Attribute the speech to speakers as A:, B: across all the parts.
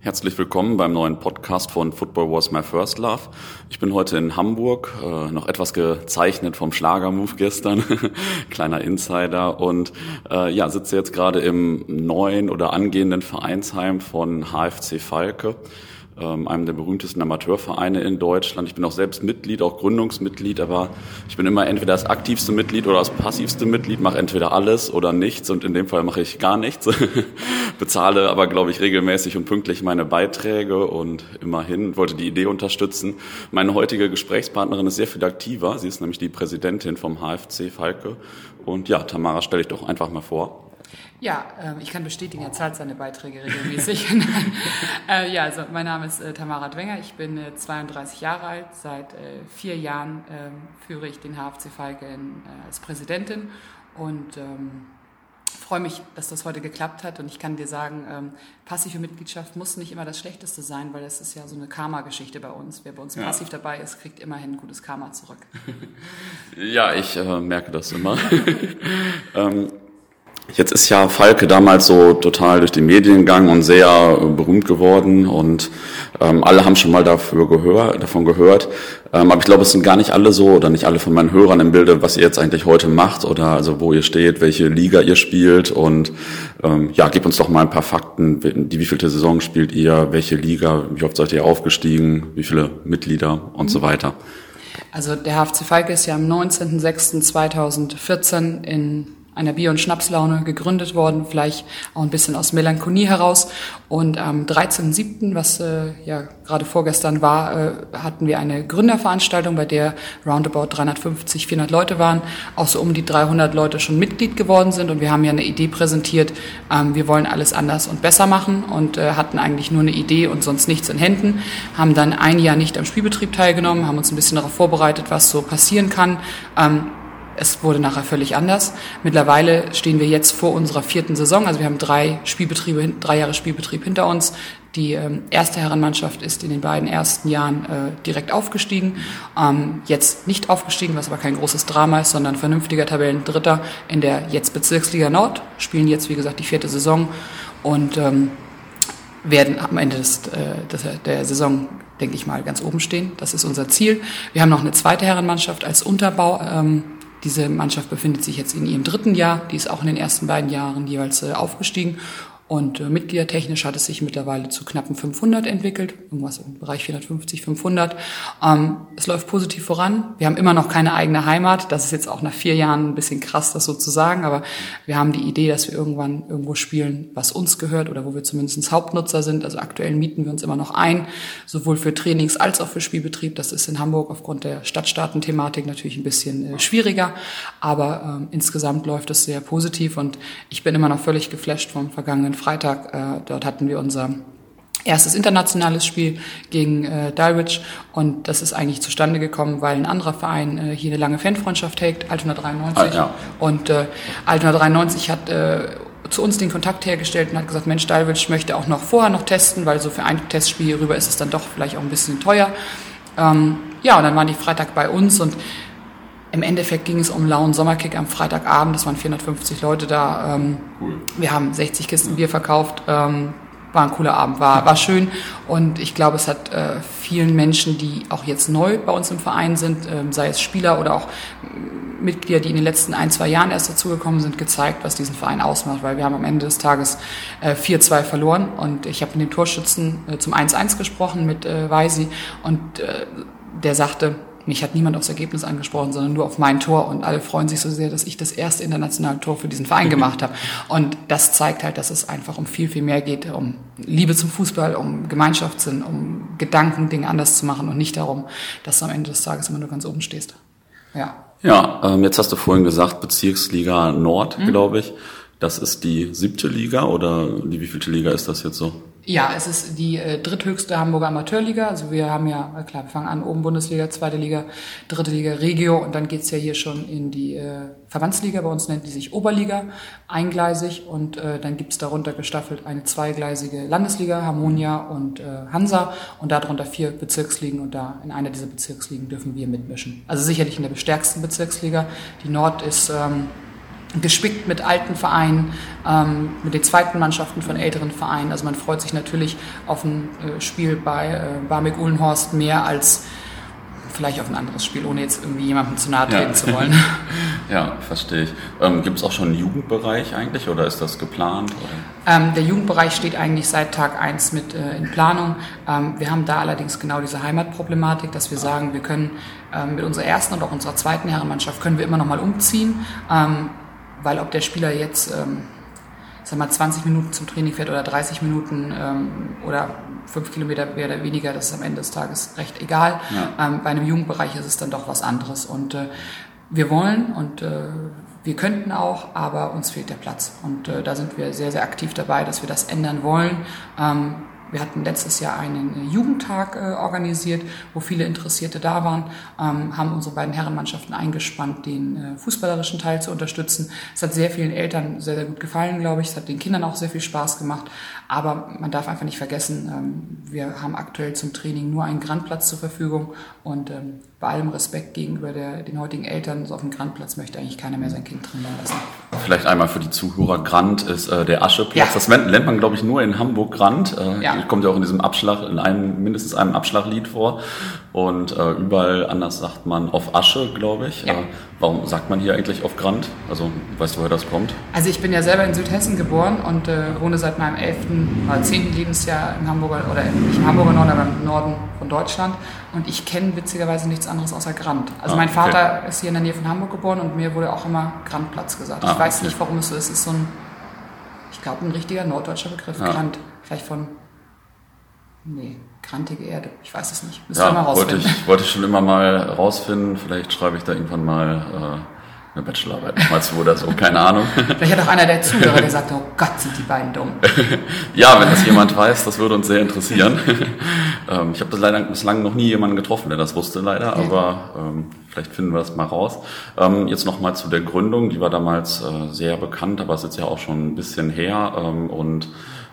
A: Herzlich willkommen beim neuen Podcast von Football Was My First Love. Ich bin heute in Hamburg, äh, noch etwas gezeichnet vom Schlagermove gestern, kleiner Insider. Und äh, ja, sitze jetzt gerade im neuen oder angehenden Vereinsheim von HFC Falke einem der berühmtesten Amateurvereine in Deutschland. Ich bin auch selbst Mitglied, auch Gründungsmitglied, aber ich bin immer entweder das aktivste Mitglied oder das passivste Mitglied, mache entweder alles oder nichts und in dem Fall mache ich gar nichts. Bezahle aber, glaube ich, regelmäßig und pünktlich meine Beiträge und immerhin wollte die Idee unterstützen. Meine heutige Gesprächspartnerin ist sehr viel aktiver. Sie ist nämlich die Präsidentin vom HFC Falke. Und ja, Tamara, stelle ich doch einfach mal vor.
B: Ja, äh, ich kann bestätigen, er zahlt seine Beiträge regelmäßig. äh, ja, also mein Name ist äh, Tamara Dwenger, ich bin 32 äh, Jahre alt. Seit äh, vier Jahren ähm, führe ich den HFC Falke in, äh, als Präsidentin und ähm, freue mich, dass das heute geklappt hat. Und ich kann dir sagen, ähm, passive Mitgliedschaft muss nicht immer das Schlechteste sein, weil das ist ja so eine Karma-Geschichte bei uns. Wer bei uns ja. passiv dabei ist, kriegt immerhin gutes Karma zurück.
A: ja, ich merke das immer. ähm, Jetzt ist ja Falke damals so total durch die Medien gegangen und sehr berühmt geworden und ähm, alle haben schon mal dafür gehör, davon gehört. Ähm, aber ich glaube, es sind gar nicht alle so oder nicht alle von meinen Hörern im Bilde, was ihr jetzt eigentlich heute macht oder also wo ihr steht, welche Liga ihr spielt und ähm, ja, gebt uns doch mal ein paar Fakten. Die wievielte Saison spielt ihr? Welche Liga? Wie oft seid ihr aufgestiegen? Wie viele Mitglieder und mhm. so weiter?
B: Also der HFC Falke ist ja am 19.06.2014 in einer Bier- und Schnapslaune gegründet worden, vielleicht auch ein bisschen aus Melancholie heraus. Und am 13.07., was äh, ja gerade vorgestern war, äh, hatten wir eine Gründerveranstaltung, bei der roundabout 350, 400 Leute waren, auch so um die 300 Leute schon Mitglied geworden sind. Und wir haben ja eine Idee präsentiert, ähm, wir wollen alles anders und besser machen und äh, hatten eigentlich nur eine Idee und sonst nichts in Händen, haben dann ein Jahr nicht am Spielbetrieb teilgenommen, haben uns ein bisschen darauf vorbereitet, was so passieren kann. Ähm, es wurde nachher völlig anders. Mittlerweile stehen wir jetzt vor unserer vierten Saison. Also wir haben drei Spielbetriebe, drei Jahre Spielbetrieb hinter uns. Die ähm, erste Herrenmannschaft ist in den beiden ersten Jahren äh, direkt aufgestiegen. Ähm, jetzt nicht aufgestiegen, was aber kein großes Drama ist, sondern vernünftiger Tabellendritter in der jetzt Bezirksliga Nord. Spielen jetzt, wie gesagt, die vierte Saison und ähm, werden am Ende des, äh, der Saison denke ich mal, ganz oben stehen. Das ist unser Ziel. Wir haben noch eine zweite Herrenmannschaft als Unterbau ähm, diese Mannschaft befindet sich jetzt in ihrem dritten Jahr. Die ist auch in den ersten beiden Jahren jeweils äh, aufgestiegen und äh, mitgliedertechnisch hat es sich mittlerweile zu knappen 500 entwickelt, irgendwas im Bereich 450, 500. Ähm, es läuft positiv voran. Wir haben immer noch keine eigene Heimat. Das ist jetzt auch nach vier Jahren ein bisschen krass, das so zu sagen. Aber wir haben die Idee, dass wir irgendwann irgendwo spielen, was uns gehört oder wo wir zumindest Hauptnutzer sind. Also aktuell mieten wir uns immer noch ein, sowohl für Trainings als auch für Spielbetrieb. Das ist in Hamburg aufgrund der Stadtstaaten-Thematik natürlich ein bisschen äh, schwieriger. Aber ähm, insgesamt läuft es sehr positiv und ich bin immer noch völlig geflasht vom vergangenen Freitag. Äh, dort hatten wir unser erstes internationales Spiel gegen äh, Dulwich und das ist eigentlich zustande gekommen, weil ein anderer Verein äh, hier eine lange Fanfreundschaft hegt, Altona 93. Ah, ja. Und äh, Altona 93 hat äh, zu uns den Kontakt hergestellt und hat gesagt, Mensch, Dulwich möchte auch noch vorher noch testen, weil so für ein Testspiel hierüber ist es dann doch vielleicht auch ein bisschen teuer. Ähm, ja, und dann waren die Freitag bei uns und im Endeffekt ging es um lauen Sommerkick am Freitagabend. Das waren 450 Leute da. Ähm, cool. Wir haben 60 Kisten Bier verkauft. Ähm, war ein cooler Abend, war, war schön. Und ich glaube, es hat äh, vielen Menschen, die auch jetzt neu bei uns im Verein sind, ähm, sei es Spieler oder auch Mitglieder, die in den letzten ein, zwei Jahren erst dazugekommen sind, gezeigt, was diesen Verein ausmacht. Weil wir haben am Ende des Tages äh, 4-2 verloren. Und ich habe mit dem Torschützen äh, zum 1-1 gesprochen mit äh, Weisi. Und äh, der sagte, mich hat niemand aufs Ergebnis angesprochen, sondern nur auf mein Tor. Und alle freuen sich so sehr, dass ich das erste internationale Tor für diesen Verein gemacht habe. Und das zeigt halt, dass es einfach um viel, viel mehr geht, um Liebe zum Fußball, um Gemeinschaftssinn, um Gedanken, Dinge anders zu machen und nicht darum, dass du am Ende des Tages immer nur ganz oben stehst.
A: Ja. Ja, ähm, jetzt hast du vorhin gesagt, Bezirksliga Nord, mhm. glaube ich. Das ist die siebte Liga oder die wievielte Liga ist das jetzt so?
B: Ja, es ist die äh, dritthöchste Hamburger Amateurliga. Also wir haben ja, äh, klar, wir fangen an, oben Bundesliga, zweite Liga, dritte Liga Regio und dann geht's ja hier schon in die äh, Verbandsliga, bei uns nennt die sich Oberliga, eingleisig und äh, dann gibt's darunter gestaffelt eine zweigleisige Landesliga, Harmonia und äh, Hansa und darunter vier Bezirksligen und da in einer dieser Bezirksligen dürfen wir mitmischen. Also sicherlich in der bestärksten Bezirksliga. Die Nord ist... Ähm, gespickt mit alten Vereinen, ähm, mit den zweiten Mannschaften von älteren Vereinen. Also man freut sich natürlich auf ein äh, Spiel bei äh, Barmig-Uhlenhorst mehr als vielleicht auf ein anderes Spiel, ohne jetzt irgendwie jemandem zu nahe treten ja. zu wollen.
A: ja, verstehe ich. Ähm, Gibt es auch schon einen Jugendbereich eigentlich oder ist das geplant?
B: Ähm, der Jugendbereich steht eigentlich seit Tag 1 mit äh, in Planung. Ähm, wir haben da allerdings genau diese Heimatproblematik, dass wir sagen, wir können ähm, mit unserer ersten und auch unserer zweiten Herrenmannschaft können wir immer noch mal umziehen, ähm, weil ob der Spieler jetzt ähm, sag mal 20 Minuten zum Training fährt oder 30 Minuten oder fünf Kilometer mehr oder weniger, das ist am Ende des Tages recht egal. Ja. Ähm, bei einem Jugendbereich ist es dann doch was anderes. Und äh, wir wollen und äh, wir könnten auch, aber uns fehlt der Platz. Und äh, da sind wir sehr, sehr aktiv dabei, dass wir das ändern wollen. Ähm, wir hatten letztes Jahr einen Jugendtag äh, organisiert, wo viele Interessierte da waren, ähm, haben unsere beiden Herrenmannschaften eingespannt, den äh, fußballerischen Teil zu unterstützen. Es hat sehr vielen Eltern sehr, sehr gut gefallen, glaube ich. Es hat den Kindern auch sehr viel Spaß gemacht. Aber man darf einfach nicht vergessen, ähm, wir haben aktuell zum Training nur einen Grandplatz zur Verfügung und ähm, bei allem Respekt gegenüber der, den heutigen Eltern, so auf dem Grandplatz möchte eigentlich keiner mehr sein Kind drin lassen.
A: Vielleicht einmal für die Zuhörer, Grand ist äh, der Ascheplatz. Ja. Das nennt man, glaube ich, nur in Hamburg Grand. Äh, ja. Kommt ja auch in diesem Abschlag, in einem, mindestens einem Abschlaglied vor. Und äh, überall anders sagt man auf Asche, glaube ich. Ja. Äh, warum sagt man hier eigentlich auf Grand? Also, weißt du, woher das kommt?
B: Also ich bin ja selber in Südhessen geboren und äh, wohne seit meinem 11. oder 10. Lebensjahr im Hamburger, oder nicht im Hamburger Norden, aber im Norden von Deutschland. Und ich kenne witzigerweise nichts anderes außer Grand. Also ah, mein Vater okay. ist hier in der Nähe von Hamburg geboren und mir wurde auch immer Grandplatz gesagt. Ah, ich weiß okay. nicht, warum es so ist. Es ist so ein, ich glaube, ein richtiger norddeutscher Begriff. Ja. Grand. Vielleicht von, nee, grantige Erde. Ich weiß es nicht.
A: Müssen ja, wir mal rausfinden. Wollte ich, wollte ich schon immer mal rausfinden. Vielleicht schreibe ich da irgendwann mal... Äh eine Bachelorarbeit nochmal zu oder so, keine Ahnung.
B: Vielleicht hat auch einer der Zuhörer gesagt, oh Gott, sind die beiden dumm.
A: ja, wenn das jemand weiß, das würde uns sehr interessieren. ähm, ich habe das leider bislang noch nie jemanden getroffen, der das wusste leider, aber ähm, vielleicht finden wir das mal raus. Ähm, jetzt nochmal zu der Gründung, die war damals äh, sehr bekannt, aber es ist jetzt ja auch schon ein bisschen her ähm, und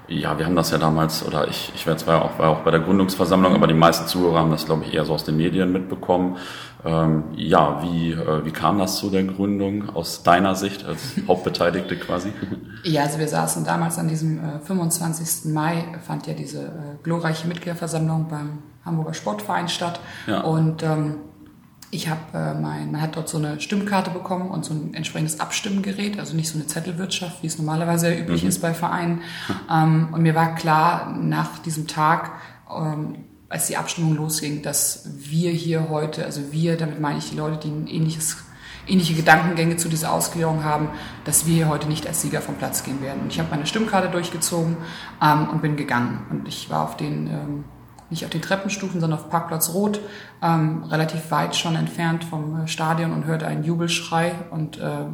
A: ja, wir haben das ja damals, oder ich, ich war zwar auch, war auch bei der Gründungsversammlung, aber die meisten Zuhörer haben das, glaube ich, eher so aus den Medien mitbekommen. Ähm, ja, wie, äh, wie kam das zu der Gründung aus deiner Sicht als Hauptbeteiligte quasi?
B: Ja, also wir saßen damals an diesem äh, 25. Mai, fand ja diese äh, glorreiche Mitgliederversammlung beim Hamburger Sportverein statt. Ja. Und ähm, ich habe äh, mein, man hat dort so eine Stimmkarte bekommen und so ein entsprechendes Abstimmgerät, also nicht so eine Zettelwirtschaft, wie es normalerweise üblich mhm. ist bei Vereinen. Ähm, und mir war klar, nach diesem Tag, ähm, als die Abstimmung losging, dass wir hier heute, also wir, damit meine ich die Leute, die ein ähnliches ähnliche Gedankengänge zu dieser Ausgliederung haben, dass wir hier heute nicht als Sieger vom Platz gehen werden. Und ich habe meine Stimmkarte durchgezogen ähm, und bin gegangen. Und ich war auf den, ähm, nicht auf den Treppenstufen, sondern auf Parkplatz Rot, ähm, relativ weit schon entfernt vom äh, Stadion und hörte einen Jubelschrei und äh,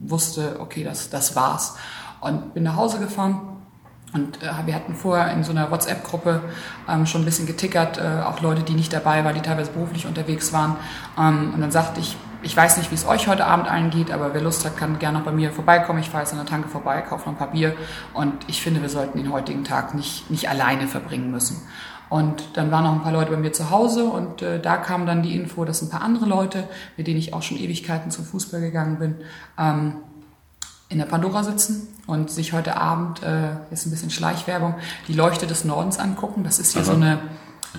B: wusste, okay, das, das war's. Und bin nach Hause gefahren und äh, wir hatten vorher in so einer WhatsApp-Gruppe ähm, schon ein bisschen getickert, äh, auch Leute, die nicht dabei waren, die teilweise beruflich unterwegs waren. Ähm, und dann sagte ich, ich weiß nicht, wie es euch heute Abend allen geht, aber wer Lust hat, kann gerne noch bei mir vorbeikommen. Ich fahre jetzt an der Tanke vorbei, kaufe noch ein paar Bier. Und ich finde, wir sollten den heutigen Tag nicht, nicht alleine verbringen müssen. Und dann waren noch ein paar Leute bei mir zu Hause und äh, da kam dann die Info, dass ein paar andere Leute, mit denen ich auch schon Ewigkeiten zum Fußball gegangen bin, ähm, in der Pandora sitzen und sich heute Abend, äh, jetzt ein bisschen Schleichwerbung, die Leuchte des Nordens angucken. Das ist hier Aha. so eine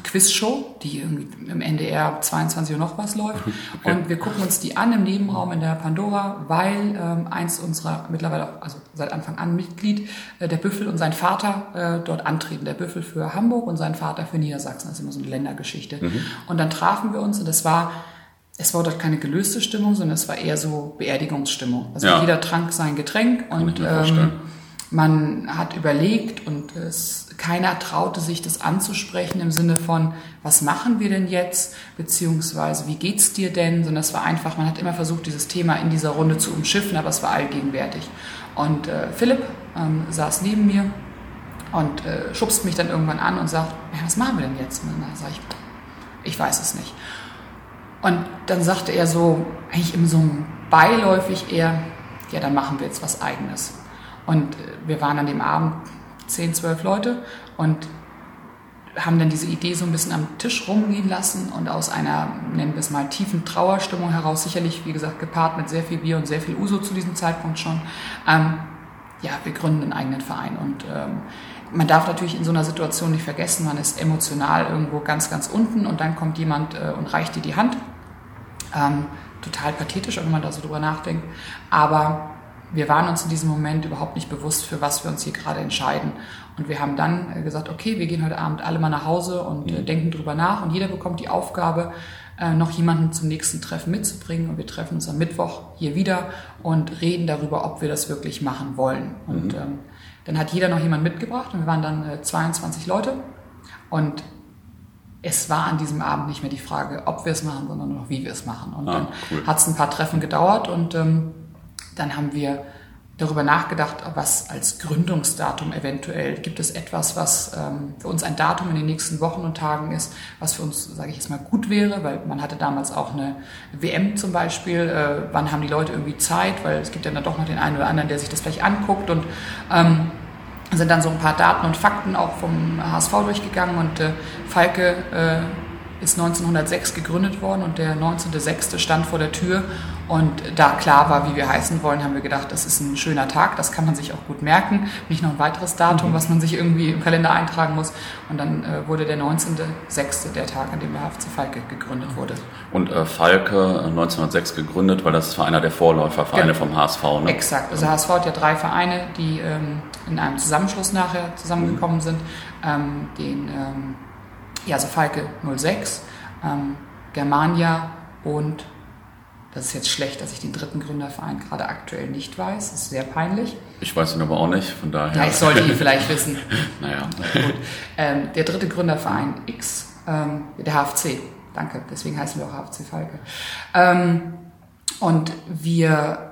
B: Quizshow, die irgendwie im NDR 22 Uhr noch was läuft. Okay. Und wir gucken uns die an im Nebenraum in der Pandora, weil ähm, eins unserer mittlerweile auch, also seit Anfang an Mitglied, äh, der Büffel und sein Vater äh, dort antreten. Der Büffel für Hamburg und sein Vater für Niedersachsen. Das ist immer so eine Ländergeschichte. Mhm. Und dann trafen wir uns und das war es war dort keine gelöste Stimmung, sondern es war eher so Beerdigungsstimmung. Also ja. jeder trank sein Getränk und ähm, man hat überlegt und es, keiner traute sich das anzusprechen im Sinne von, was machen wir denn jetzt, beziehungsweise wie geht's dir denn, sondern es war einfach, man hat immer versucht, dieses Thema in dieser Runde zu umschiffen, aber es war allgegenwärtig. Und äh, Philipp ähm, saß neben mir und äh, schubst mich dann irgendwann an und sagt, ja, was machen wir denn jetzt? Und dann sage ich, ich weiß es nicht. Und dann sagte er so, eigentlich im so beiläufig eher, ja, dann machen wir jetzt was Eigenes. Und äh, wir waren an dem Abend zehn, zwölf Leute und haben dann diese Idee so ein bisschen am Tisch rumgehen lassen und aus einer, nennen wir es mal, tiefen Trauerstimmung heraus, sicherlich, wie gesagt, gepaart mit sehr viel Bier und sehr viel Uso zu diesem Zeitpunkt schon, ähm, ja, wir gründen einen eigenen Verein. Und ähm, man darf natürlich in so einer Situation nicht vergessen, man ist emotional irgendwo ganz, ganz unten und dann kommt jemand äh, und reicht dir die Hand. Ähm, total pathetisch, wenn man da so drüber nachdenkt. Aber wir waren uns in diesem Moment überhaupt nicht bewusst, für was wir uns hier gerade entscheiden. Und wir haben dann äh, gesagt, okay, wir gehen heute Abend alle mal nach Hause und äh, mhm. denken drüber nach. Und jeder bekommt die Aufgabe, äh, noch jemanden zum nächsten Treffen mitzubringen. Und wir treffen uns am Mittwoch hier wieder und reden darüber, ob wir das wirklich machen wollen. Und mhm. ähm, dann hat jeder noch jemand mitgebracht und wir waren dann äh, 22 Leute. Und es war an diesem Abend nicht mehr die Frage, ob wir es machen, sondern noch, wie wir es machen. Und ah, dann cool. hat es ein paar Treffen gedauert und ähm, dann haben wir darüber nachgedacht, was als Gründungsdatum eventuell gibt es etwas, was ähm, für uns ein Datum in den nächsten Wochen und Tagen ist, was für uns, sage ich jetzt mal, gut wäre, weil man hatte damals auch eine WM zum Beispiel. Äh, wann haben die Leute irgendwie Zeit? Weil es gibt ja dann doch noch den einen oder anderen, der sich das vielleicht anguckt und ähm, sind dann so ein paar Daten und Fakten auch vom HSV durchgegangen und äh, Falke äh, ist 1906 gegründet worden und der 19.06. stand vor der Tür und da klar war, wie wir heißen wollen, haben wir gedacht, das ist ein schöner Tag, das kann man sich auch gut merken. Nicht noch ein weiteres Datum, mhm. was man sich irgendwie im Kalender eintragen muss. Und dann äh, wurde der 19.06. der Tag, an dem der HFC Falke gegründet wurde.
A: Und äh, Falke 1906 äh, gegründet, weil das war einer der Vorläufervereine genau. vom HSV, ne?
B: Exakt. Also HSV hat ja drei Vereine, die ähm, in einem Zusammenschluss nachher zusammengekommen mhm. sind. Ähm, den, ähm, ja, also Falke 06, ähm, Germania und das ist jetzt schlecht, dass ich den dritten Gründerverein gerade aktuell nicht weiß. Das ist sehr peinlich.
A: Ich weiß ihn aber auch nicht, von daher.
B: Ja, ich sollte ihn vielleicht wissen.
A: naja.
B: Gut. Ähm, der dritte Gründerverein X, ähm, der HFC. Danke, deswegen heißen wir auch HFC Falke. Ähm, und wir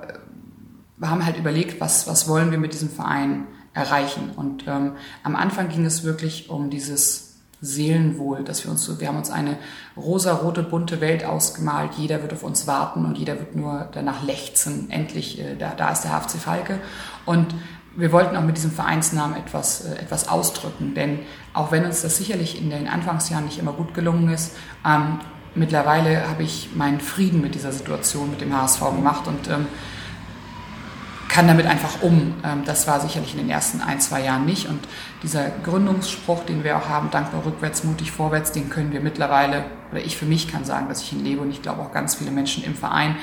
B: haben halt überlegt, was, was wollen wir mit diesem Verein erreichen. Und ähm, am Anfang ging es wirklich um dieses Seelenwohl, dass wir uns so, wir haben uns eine rosa-rote bunte Welt ausgemalt. Jeder wird auf uns warten und jeder wird nur danach lechzen. Endlich, äh, da, da ist der HFC Falke. Und wir wollten auch mit diesem Vereinsnamen etwas, äh, etwas ausdrücken, denn auch wenn uns das sicherlich in den Anfangsjahren nicht immer gut gelungen ist, ähm, mittlerweile habe ich meinen Frieden mit dieser Situation, mit dem HSV gemacht und ähm, kann damit einfach um. Ähm, das war sicherlich in den ersten ein, zwei Jahren nicht. Und dieser Gründungsspruch, den wir auch haben, dankbar rückwärts, mutig vorwärts, den können wir mittlerweile, oder ich für mich kann sagen, dass ich ihn lebe und ich glaube auch ganz viele Menschen im Verein,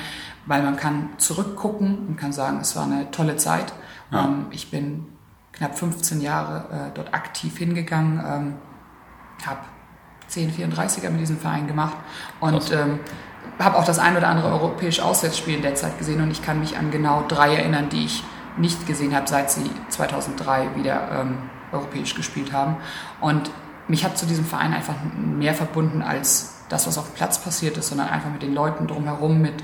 B: weil man kann zurückgucken und kann sagen, es war eine tolle Zeit. Ja. Ähm, ich bin knapp 15 Jahre äh, dort aktiv hingegangen, ähm, habe 10 34er mit diesem Verein gemacht und habe auch das ein oder andere europäische Auswärtsspiel in der Zeit gesehen und ich kann mich an genau drei erinnern, die ich nicht gesehen habe, seit sie 2003 wieder ähm, europäisch gespielt haben. Und mich hat zu diesem Verein einfach mehr verbunden als das, was auf dem Platz passiert ist, sondern einfach mit den Leuten drumherum, mit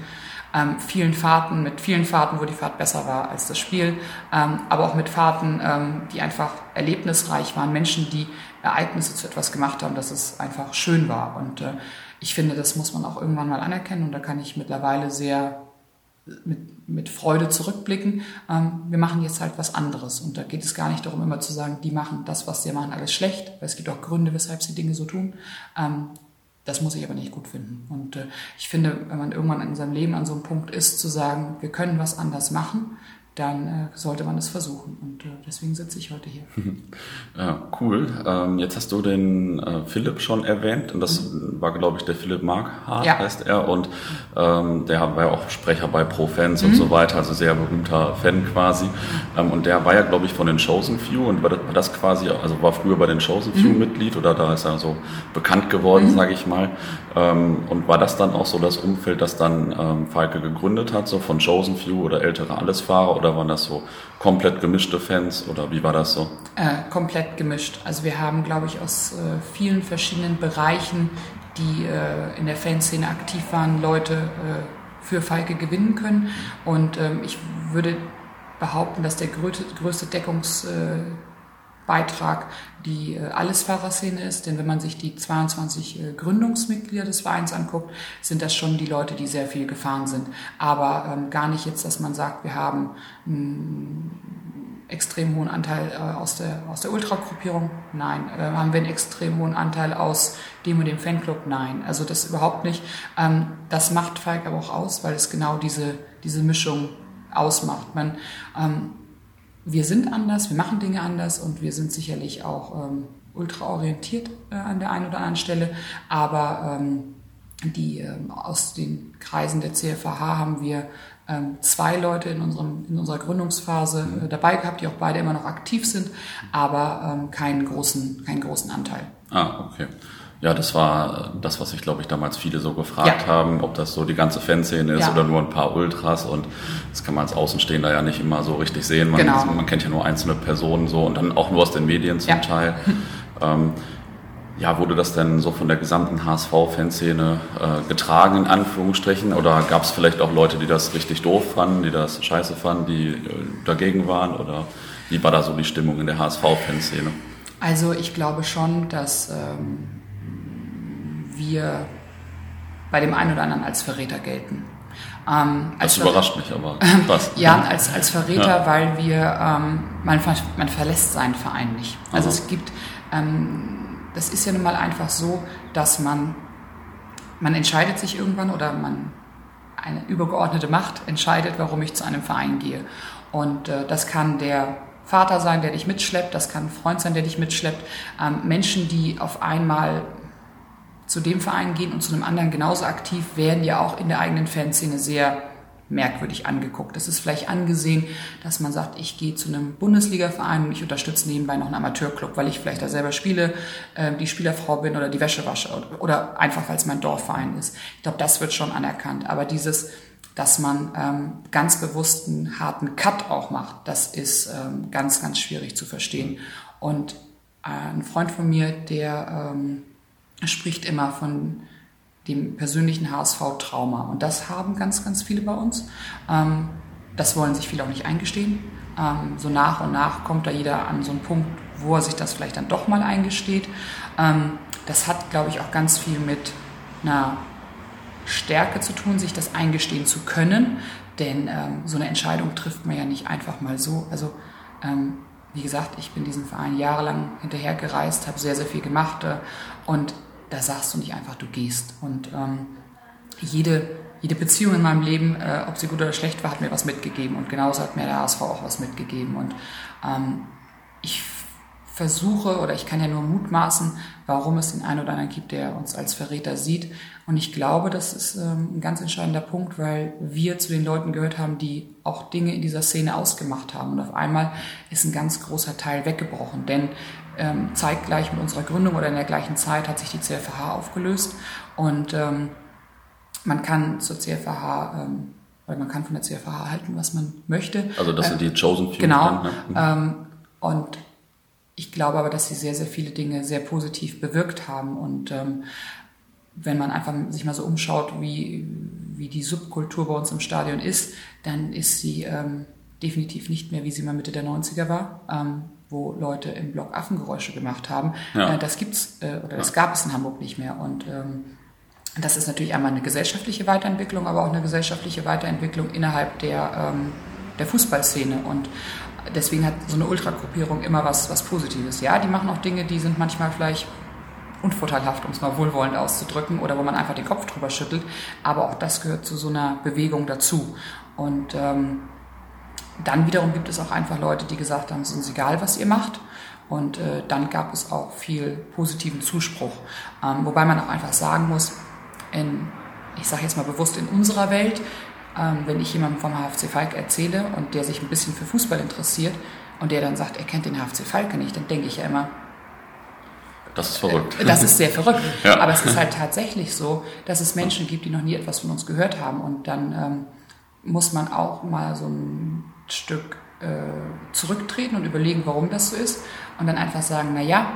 B: ähm, vielen Fahrten, mit vielen Fahrten, wo die Fahrt besser war als das Spiel, ähm, aber auch mit Fahrten, ähm, die einfach erlebnisreich waren, Menschen, die Ereignisse zu etwas gemacht haben, dass es einfach schön war. Und äh, ich finde, das muss man auch irgendwann mal anerkennen und da kann ich mittlerweile sehr mit, mit Freude zurückblicken. Ähm, wir machen jetzt halt was anderes und da geht es gar nicht darum, immer zu sagen, die machen das, was sie machen, alles schlecht, weil es gibt auch Gründe, weshalb sie Dinge so tun. Ähm, das muss ich aber nicht gut finden. Und äh, ich finde, wenn man irgendwann in seinem Leben an so einem Punkt ist, zu sagen, wir können was anders machen, dann äh, sollte man es versuchen. Und äh, deswegen sitze ich heute hier.
A: Ja, cool. Ähm, jetzt hast du den äh, Philipp schon erwähnt und das mhm. war, glaube ich, der Philipp Markhardt, ja. heißt er. Und ähm, der war ja auch Sprecher bei Pro-Fans mhm. und so weiter, also sehr berühmter Fan quasi. Ähm, und der war ja, glaube ich, von den Chosen Few und war das, war das, quasi, also war früher bei den Chosen Few mhm. Mitglied oder da ist er so bekannt geworden, mhm. sage ich mal. Ähm, und war das dann auch so das Umfeld, das dann ähm, Falke gegründet hat, so von Chosen Few oder ältere Allesfahrer oder waren das so komplett gemischte Fans oder wie war das so?
B: Äh, komplett gemischt. Also wir haben, glaube ich, aus äh, vielen verschiedenen Bereichen, die äh, in der Fanszene aktiv waren, Leute äh, für Falke gewinnen können. Und ähm, ich würde behaupten, dass der größte, größte Deckungs äh, Beitrag die äh, Allesfahrerszene ist. Denn wenn man sich die 22 äh, Gründungsmitglieder des Vereins anguckt, sind das schon die Leute, die sehr viel gefahren sind. Aber ähm, gar nicht jetzt, dass man sagt, wir haben extrem hohen Anteil äh, aus der, aus der Ultragruppierung? Nein. Äh, haben wir einen extrem hohen Anteil aus dem und dem Fanclub? Nein. Also das überhaupt nicht. Ähm, das macht Falk aber auch aus, weil es genau diese, diese Mischung ausmacht. Man, ähm, wir sind anders, wir machen Dinge anders und wir sind sicherlich auch ähm, ultra orientiert äh, an der einen oder anderen Stelle, aber ähm, die ähm, aus den Kreisen der CFH haben wir ähm, zwei Leute in, unserem, in unserer Gründungsphase äh, dabei gehabt, die auch beide immer noch aktiv sind, aber ähm, keinen, großen, keinen großen Anteil.
A: Ah, okay. Ja, das war das, was ich glaube ich damals viele so gefragt ja. haben, ob das so die ganze Fanszene ist ja. oder nur ein paar Ultras und das kann man als Außenstehender ja nicht immer so richtig sehen. Man, genau. man kennt ja nur einzelne Personen so und dann auch nur aus den Medien zum ja. Teil. Ähm, ja, wurde das denn so von der gesamten HSV-Fanszene äh, getragen, in Anführungsstrichen? Oder gab es vielleicht auch Leute, die das richtig doof fanden, die das scheiße fanden, die äh, dagegen waren? Oder wie war da so die Stimmung in der HSV-Fanszene?
B: Also ich glaube schon, dass ähm, wir bei dem einen oder anderen als Verräter gelten.
A: Ähm, das überrascht mich aber.
B: Was? ja, als, als Verräter, ja. weil wir, ähm, man, man verlässt seinen Verein nicht. Also Aha. es gibt ähm, das ist ja nun mal einfach so, dass man, man entscheidet sich irgendwann oder man, eine übergeordnete Macht entscheidet, warum ich zu einem Verein gehe. Und äh, das kann der Vater sein, der dich mitschleppt, das kann ein Freund sein, der dich mitschleppt. Ähm, Menschen, die auf einmal zu dem Verein gehen und zu einem anderen genauso aktiv, werden ja auch in der eigenen Fanszene sehr merkwürdig angeguckt. Es ist vielleicht angesehen, dass man sagt, ich gehe zu einem Bundesliga-Verein und ich unterstütze nebenbei noch einen Amateurclub, weil ich vielleicht da selber spiele, äh, die Spielerfrau bin oder die Wäsche wasche oder, einfach, weil es mein Dorfverein ist. Ich glaube, das wird schon anerkannt. Aber dieses, dass man ähm, ganz bewusst einen harten Cut auch macht, das ist ähm, ganz, ganz schwierig zu verstehen. Und äh, ein Freund von mir, der ähm, spricht immer von dem persönlichen HSV-Trauma. Und das haben ganz, ganz viele bei uns. Ähm, das wollen sich viele auch nicht eingestehen. Ähm, so nach und nach kommt da jeder an so einen Punkt, wo er sich das vielleicht dann doch mal eingesteht. Ähm, das hat, glaube ich, auch ganz viel mit einer Stärke zu tun, sich das eingestehen zu können. Denn ähm, so eine Entscheidung trifft man ja nicht einfach mal so. Also ähm, wie gesagt, ich bin diesem Verein jahrelang hinterhergereist, habe sehr, sehr viel gemacht äh, und da sagst du nicht einfach, du gehst. Und ähm, jede, jede Beziehung in meinem Leben, äh, ob sie gut oder schlecht war, hat mir was mitgegeben. Und genauso hat mir der HSV auch was mitgegeben. Und ähm, ich versuche oder ich kann ja nur mutmaßen, warum es den einen oder anderen gibt, der uns als Verräter sieht. Und ich glaube, das ist ähm, ein ganz entscheidender Punkt, weil wir zu den Leuten gehört haben, die auch Dinge in dieser Szene ausgemacht haben. Und auf einmal ist ein ganz großer Teil weggebrochen. Denn ähm, zeitgleich mit unserer Gründung oder in der gleichen Zeit hat sich die CFH aufgelöst und ähm, man kann zur CFH ähm, oder man kann von der CFH halten, was man möchte.
A: Also das sind die Chosen Few.
B: Genau. Ne? Ähm, und ich glaube aber, dass sie sehr, sehr viele Dinge sehr positiv bewirkt haben und ähm, wenn man einfach sich mal so umschaut, wie, wie die Subkultur bei uns im Stadion ist, dann ist sie ähm, definitiv nicht mehr, wie sie mal Mitte der 90er war. Ähm, wo Leute im Block Affengeräusche gemacht haben. Ja. Äh, das gibt's äh, oder das gab es in Hamburg nicht mehr. Und ähm, das ist natürlich einmal eine gesellschaftliche Weiterentwicklung, aber auch eine gesellschaftliche Weiterentwicklung innerhalb der, ähm, der Fußballszene. Und deswegen hat so eine Ultragruppierung immer was, was Positives. Ja, die machen auch Dinge, die sind manchmal vielleicht unvorteilhaft, um es mal wohlwollend auszudrücken, oder wo man einfach den Kopf drüber schüttelt. Aber auch das gehört zu so einer Bewegung dazu. Und ähm, dann wiederum gibt es auch einfach Leute, die gesagt haben, es ist uns egal, was ihr macht. Und äh, dann gab es auch viel positiven Zuspruch. Ähm, wobei man auch einfach sagen muss, in, ich sage jetzt mal bewusst in unserer Welt, ähm, wenn ich jemandem vom HFC Falk erzähle und der sich ein bisschen für Fußball interessiert und der dann sagt, er kennt den HFC Falke nicht, dann denke ich ja immer,
A: das ist verrückt.
B: Äh, das ist sehr verrückt. ja. Aber es ist halt tatsächlich so, dass es Menschen gibt, die noch nie etwas von uns gehört haben. Und dann ähm, muss man auch mal so ein Stück äh, zurücktreten und überlegen, warum das so ist und dann einfach sagen, na ja,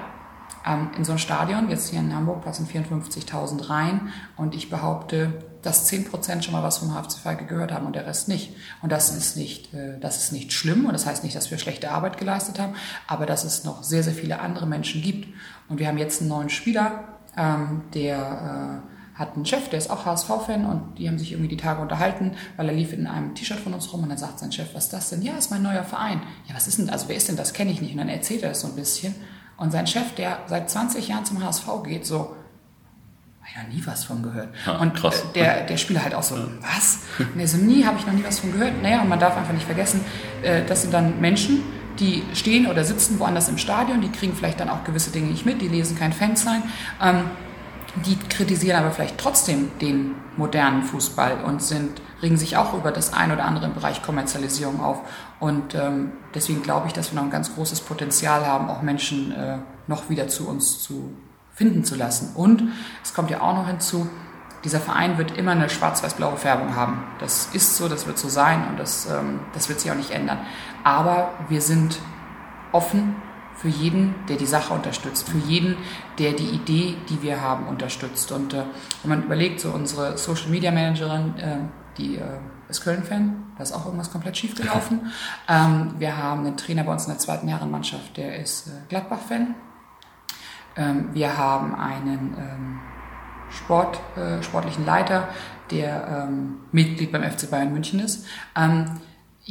B: ähm, in so ein Stadion, jetzt hier in Hamburg passen 54.000 rein und ich behaupte, dass 10 Prozent schon mal was vom HFC Falke gehört haben und der Rest nicht. Und das ist nicht, äh, das ist nicht schlimm und das heißt nicht, dass wir schlechte Arbeit geleistet haben, aber dass es noch sehr, sehr viele andere Menschen gibt. Und wir haben jetzt einen neuen Spieler, ähm, der äh, hat einen Chef, der ist auch HSV-Fan und die haben sich irgendwie die Tage unterhalten, weil er lief in einem T-Shirt von uns rum und dann sagt sein Chef, was ist das denn? Ja, ist mein neuer Verein. Ja, was ist denn, also wer ist denn das? Kenne ich nicht. Und dann erzählt er das so ein bisschen. Und sein Chef, der seit 20 Jahren zum HSV geht, so, ich noch nie was von gehört. Ja, und krass. der, der Spieler halt auch so, was? Und er so, nie, habe ich noch nie was von gehört. Naja, und man darf einfach nicht vergessen, äh, das sind dann Menschen, die stehen oder sitzen woanders im Stadion, die kriegen vielleicht dann auch gewisse Dinge nicht mit, die lesen kein Fansign. Ähm, die kritisieren aber vielleicht trotzdem den modernen Fußball und sind, regen sich auch über das ein oder andere im Bereich Kommerzialisierung auf. Und ähm, deswegen glaube ich, dass wir noch ein ganz großes Potenzial haben, auch Menschen äh, noch wieder zu uns zu finden zu lassen. Und es kommt ja auch noch hinzu, dieser Verein wird immer eine schwarz-weiß-blaue Färbung haben. Das ist so, das wird so sein und das, ähm, das wird sich auch nicht ändern. Aber wir sind offen für jeden, der die Sache unterstützt, für jeden, der die Idee, die wir haben, unterstützt. Und äh, wenn man überlegt, so unsere Social Media Managerin, äh, die äh, ist Köln-Fan, da ist auch irgendwas komplett schief gelaufen. Ähm, wir haben einen Trainer bei uns in der zweiten Herrenmannschaft, der ist äh, Gladbach-Fan. Ähm, wir haben einen ähm, Sport, äh, sportlichen Leiter, der ähm, Mitglied beim FC Bayern München ist.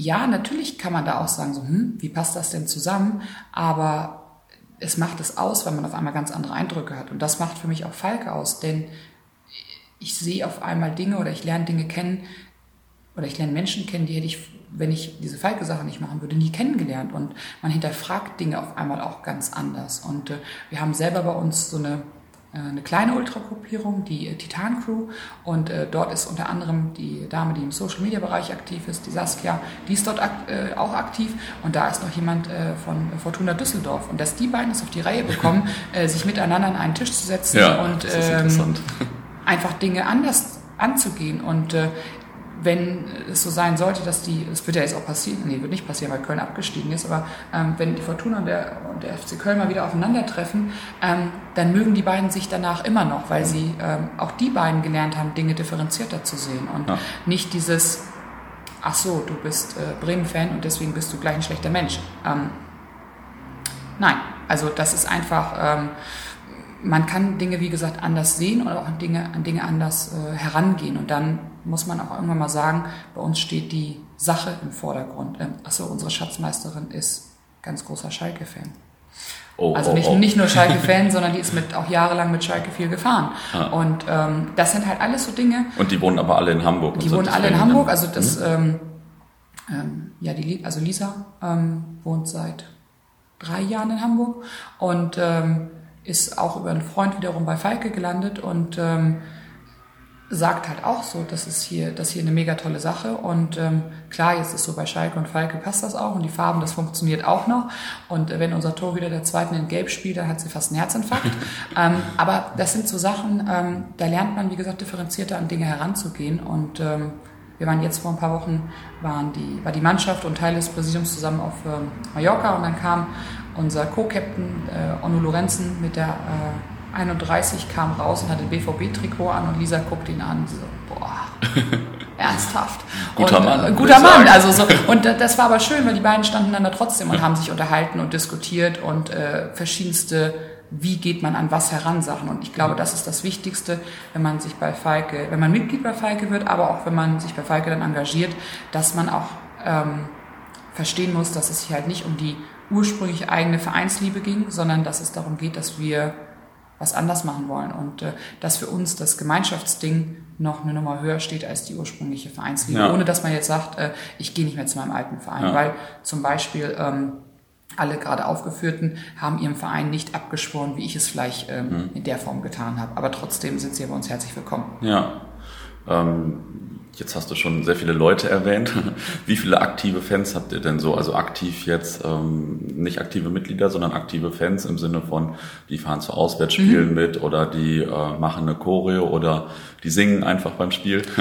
B: Ja, natürlich kann man da auch sagen, so, hm, wie passt das denn zusammen? Aber es macht es aus, weil man auf einmal ganz andere Eindrücke hat. Und das macht für mich auch Falke aus, denn ich sehe auf einmal Dinge oder ich lerne Dinge kennen oder ich lerne Menschen kennen, die hätte ich, wenn ich diese Falke-Sache nicht machen würde, nie kennengelernt. Und man hinterfragt Dinge auf einmal auch ganz anders. Und äh, wir haben selber bei uns so eine eine kleine Ultragruppierung, die äh, Titan Crew. Und äh, dort ist unter anderem die Dame, die im Social Media Bereich aktiv ist, die Saskia, die ist dort ak äh, auch aktiv. Und da ist noch jemand äh, von Fortuna Düsseldorf. Und dass die beiden es auf die Reihe bekommen, äh, sich miteinander an einen Tisch zu setzen
A: ja,
B: und ähm, einfach Dinge anders anzugehen. Und wenn es so sein sollte, dass die, es wird ja jetzt auch passieren, nee, wird nicht passieren, weil Köln abgestiegen ist, aber ähm, wenn die Fortuna und der, und der FC Köln mal wieder aufeinandertreffen, ähm, dann mögen die beiden sich danach immer noch, weil sie ähm, auch die beiden gelernt haben, Dinge differenzierter zu sehen und ja. nicht dieses, ach so, du bist äh, Bremen-Fan und deswegen bist du gleich ein schlechter Mensch. Ähm, nein, also das ist einfach, ähm, man kann Dinge, wie gesagt, anders sehen oder auch an Dinge, an Dinge anders äh, herangehen. Und dann muss man auch irgendwann mal sagen, bei uns steht die Sache im Vordergrund. Ähm, achso, unsere Schatzmeisterin ist ganz großer Schalke-Fan. Oh, also nicht, oh, oh. nicht nur Schalke-Fan, sondern die ist mit, auch jahrelang mit Schalke viel gefahren. Ah. Und ähm, das sind halt alles so Dinge.
A: Und die wohnen aber alle in Hamburg.
B: Die wohnen alle in Hamburg. Also das, mhm. ähm, ähm, ja, die, also Lisa ähm, wohnt seit drei Jahren in Hamburg und ähm, ist auch über einen Freund wiederum bei Falke gelandet und ähm, sagt halt auch so, das ist hier, das ist hier eine mega tolle Sache. Und ähm, klar, jetzt ist so bei Schalke und Falke passt das auch und die Farben, das funktioniert auch noch. Und äh, wenn unser Tor wieder der zweiten in Gelb spielt, dann hat sie fast einen Herzinfarkt. ähm, aber das sind so Sachen, ähm, da lernt man, wie gesagt, differenzierter an Dinge heranzugehen. Und ähm, wir waren jetzt vor ein paar Wochen, waren die, war die Mannschaft und Teile des Präsidiums zusammen auf ähm, Mallorca und dann kam unser Co-Captain äh, Onno Lorenzen mit der äh, 31 kam raus und hatte ein BVB-Trikot an und Lisa guckt ihn an. So, boah, ernsthaft.
A: guter und, Mann.
B: Äh, guter Mann. Also so, und das war aber schön, weil die beiden standen dann da trotzdem und haben sich unterhalten und diskutiert und äh, verschiedenste wie geht man an was heran Sachen. Und ich glaube, das ist das Wichtigste, wenn man sich bei Falke, wenn man Mitglied bei Falke wird, aber auch wenn man sich bei Falke dann engagiert, dass man auch ähm, verstehen muss, dass es sich halt nicht um die ursprünglich eigene Vereinsliebe ging, sondern dass es darum geht, dass wir was anders machen wollen und äh, dass für uns das Gemeinschaftsding noch eine Nummer höher steht als die ursprüngliche Vereinsliebe, ja. ohne dass man jetzt sagt, äh, ich gehe nicht mehr zu meinem alten Verein, ja. weil zum Beispiel ähm, alle gerade aufgeführten haben ihrem Verein nicht abgeschworen, wie ich es vielleicht ähm, mhm. in der Form getan habe. Aber trotzdem sind sie bei uns herzlich willkommen.
A: Ja. Ähm, Jetzt hast du schon sehr viele Leute erwähnt. Wie viele aktive Fans habt ihr denn so? Also aktiv jetzt ähm, nicht aktive Mitglieder, sondern aktive Fans im Sinne von, die fahren zu Auswärtsspielen mhm. mit oder die äh, machen eine Choreo oder die singen einfach beim Spiel.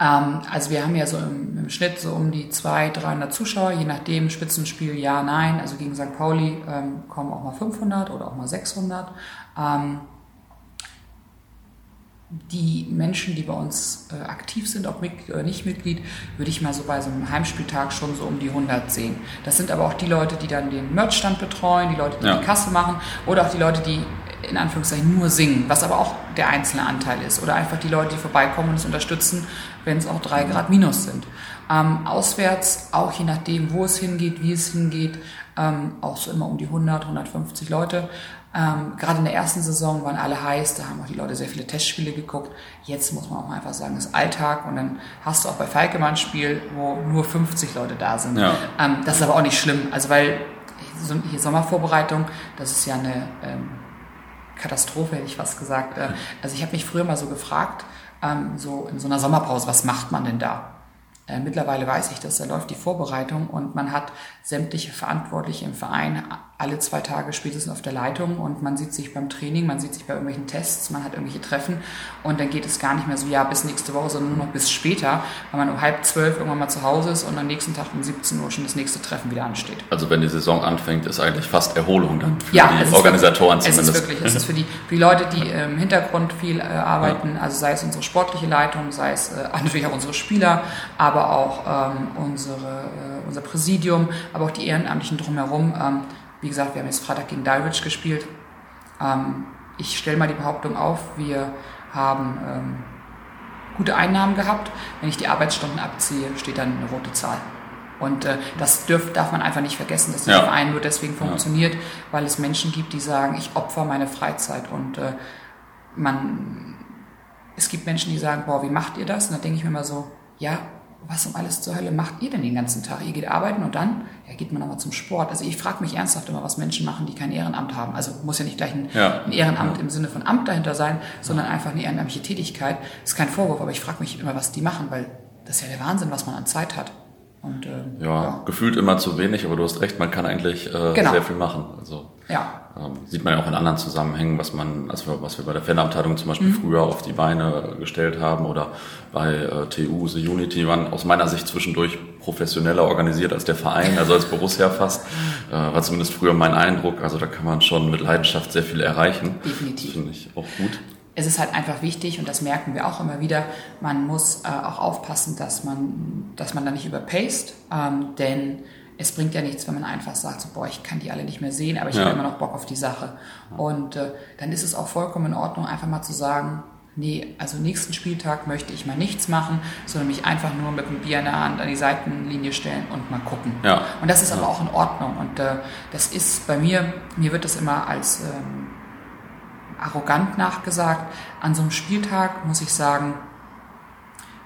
B: Ähm, also wir haben ja so im, im, Schnitt so um die 200, 300 Zuschauer, je nachdem Spitzenspiel ja, nein. Also gegen St. Pauli ähm, kommen auch mal 500 oder auch mal 600. Ähm, die Menschen, die bei uns äh, aktiv sind, ob Mitglied oder nicht Mitglied, würde ich mal so bei so einem Heimspieltag schon so um die 100 sehen. Das sind aber auch die Leute, die dann den Merchstand betreuen, die Leute, die ja. die Kasse machen oder auch die Leute, die in Anführungszeichen nur singen, was aber auch der einzelne Anteil ist. Oder einfach die Leute, die vorbeikommen und es unterstützen, wenn es auch drei Grad minus sind. Ähm, auswärts, auch je nachdem, wo es hingeht, wie es hingeht, ähm, auch so immer um die 100, 150 Leute. Ähm, gerade in der ersten Saison waren alle heiß, da haben auch die Leute sehr viele Testspiele geguckt. Jetzt muss man auch einfach sagen, ist Alltag und dann hast du auch bei Falke mal ein Spiel, wo nur 50 Leute da sind. Ja. Ähm, das ist aber auch nicht schlimm, also weil so, hier Sommervorbereitung, das ist ja eine ähm, Katastrophe, hätte ich fast gesagt. Äh, also ich habe mich früher mal so gefragt, ähm, so in so einer Sommerpause, was macht man denn da? Äh, mittlerweile weiß ich dass da läuft die Vorbereitung und man hat sämtliche Verantwortliche im Verein alle zwei Tage spätestens auf der Leitung und man sieht sich beim Training, man sieht sich bei irgendwelchen Tests, man hat irgendwelche Treffen und dann geht es gar nicht mehr so, ja, bis nächste Woche, sondern nur noch bis später, weil man um halb zwölf irgendwann mal zu Hause ist und am nächsten Tag um 17 Uhr schon das nächste Treffen wieder ansteht.
A: Also wenn die Saison anfängt, ist eigentlich fast Erholung dann für ja, die Organisatoren
B: wirklich, zumindest. Es ist wirklich, es ist für die, für die Leute, die im Hintergrund viel äh, arbeiten, ja. also sei es unsere sportliche Leitung, sei es äh, natürlich auch unsere Spieler, aber auch ähm, unsere, äh, unser Präsidium, aber auch die Ehrenamtlichen drumherum. Ähm, wie gesagt, wir haben jetzt Freitag gegen Dulwich gespielt. Ähm, ich stelle mal die Behauptung auf, wir haben ähm, gute Einnahmen gehabt. Wenn ich die Arbeitsstunden abziehe, steht dann eine rote Zahl. Und äh, das dürf, darf man einfach nicht vergessen, dass dieser ja. Verein nur deswegen funktioniert, ja. weil es Menschen gibt, die sagen, ich opfer meine Freizeit. Und äh, man, es gibt Menschen, die sagen, boah, wie macht ihr das? Und dann denke ich mir immer so, ja, was um alles zur Hölle macht ihr denn den ganzen Tag? Ihr geht arbeiten und dann ja, geht man aber zum Sport. Also ich frage mich ernsthaft immer, was Menschen machen, die kein Ehrenamt haben. Also muss ja nicht gleich ein, ja. ein Ehrenamt ja. im Sinne von Amt dahinter sein, sondern einfach eine ehrenamtliche Tätigkeit. Das ist kein Vorwurf, aber ich frage mich immer, was die machen, weil das ist ja der Wahnsinn, was man an Zeit hat.
A: Und, äh, ja, ja, gefühlt immer zu wenig, aber du hast recht, man kann eigentlich äh, genau. sehr viel machen. Also ja. ähm, sieht man ja auch in anderen Zusammenhängen, was man, also was wir bei der Fanabteilung zum Beispiel mhm. früher auf die Beine gestellt haben oder bei äh, TU, The Unity, waren aus meiner Sicht zwischendurch professioneller organisiert als der Verein, also als Borussia fast. Äh, war zumindest früher mein Eindruck. Also da kann man schon mit Leidenschaft sehr viel erreichen.
B: Definitiv. Finde ich auch gut es ist halt einfach wichtig und das merken wir auch immer wieder, man muss äh, auch aufpassen, dass man, dass man da nicht überpaced, ähm, denn es bringt ja nichts, wenn man einfach sagt, so, boah, ich kann die alle nicht mehr sehen, aber ich ja. habe immer noch Bock auf die Sache. Und äh, dann ist es auch vollkommen in Ordnung, einfach mal zu sagen, nee, also nächsten Spieltag möchte ich mal nichts machen, sondern mich einfach nur mit dem Bier in der Hand an die Seitenlinie stellen und mal gucken. Ja. Und das ist aber auch in Ordnung. Und äh, das ist bei mir, mir wird das immer als ähm, arrogant nachgesagt. An so einem Spieltag muss ich sagen,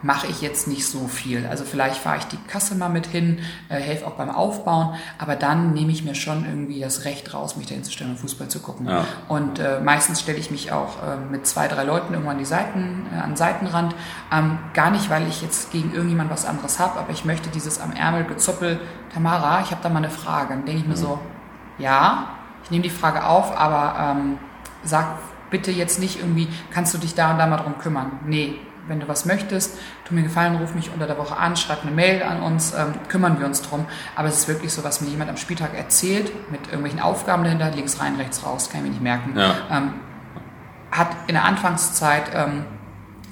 B: mache ich jetzt nicht so viel. Also vielleicht fahre ich die Kasse mal mit hin, äh, helfe auch beim Aufbauen, aber dann nehme ich mir schon irgendwie das Recht raus, mich dahin zu stellen und Fußball zu gucken. Ja. Und äh, meistens stelle ich mich auch äh, mit zwei, drei Leuten irgendwann die Seiten, äh, an den Seitenrand. Ähm, gar nicht, weil ich jetzt gegen irgendjemand was anderes habe, aber ich möchte dieses am Ärmel gezuppel, Tamara, ich habe da mal eine Frage. Dann denke ich mir mhm. so, ja, ich nehme die Frage auf, aber ähm, sag bitte jetzt nicht irgendwie, kannst du dich da und da mal drum kümmern. Nee, wenn du was möchtest, tu mir gefallen, ruf mich unter der Woche an, schreib eine Mail an uns, ähm, kümmern wir uns drum. Aber es ist wirklich so, was mir jemand am Spieltag erzählt, mit irgendwelchen Aufgaben dahinter, links rein, rechts raus, kann ich mir nicht merken. Ja. Ähm, hat in der Anfangszeit ähm,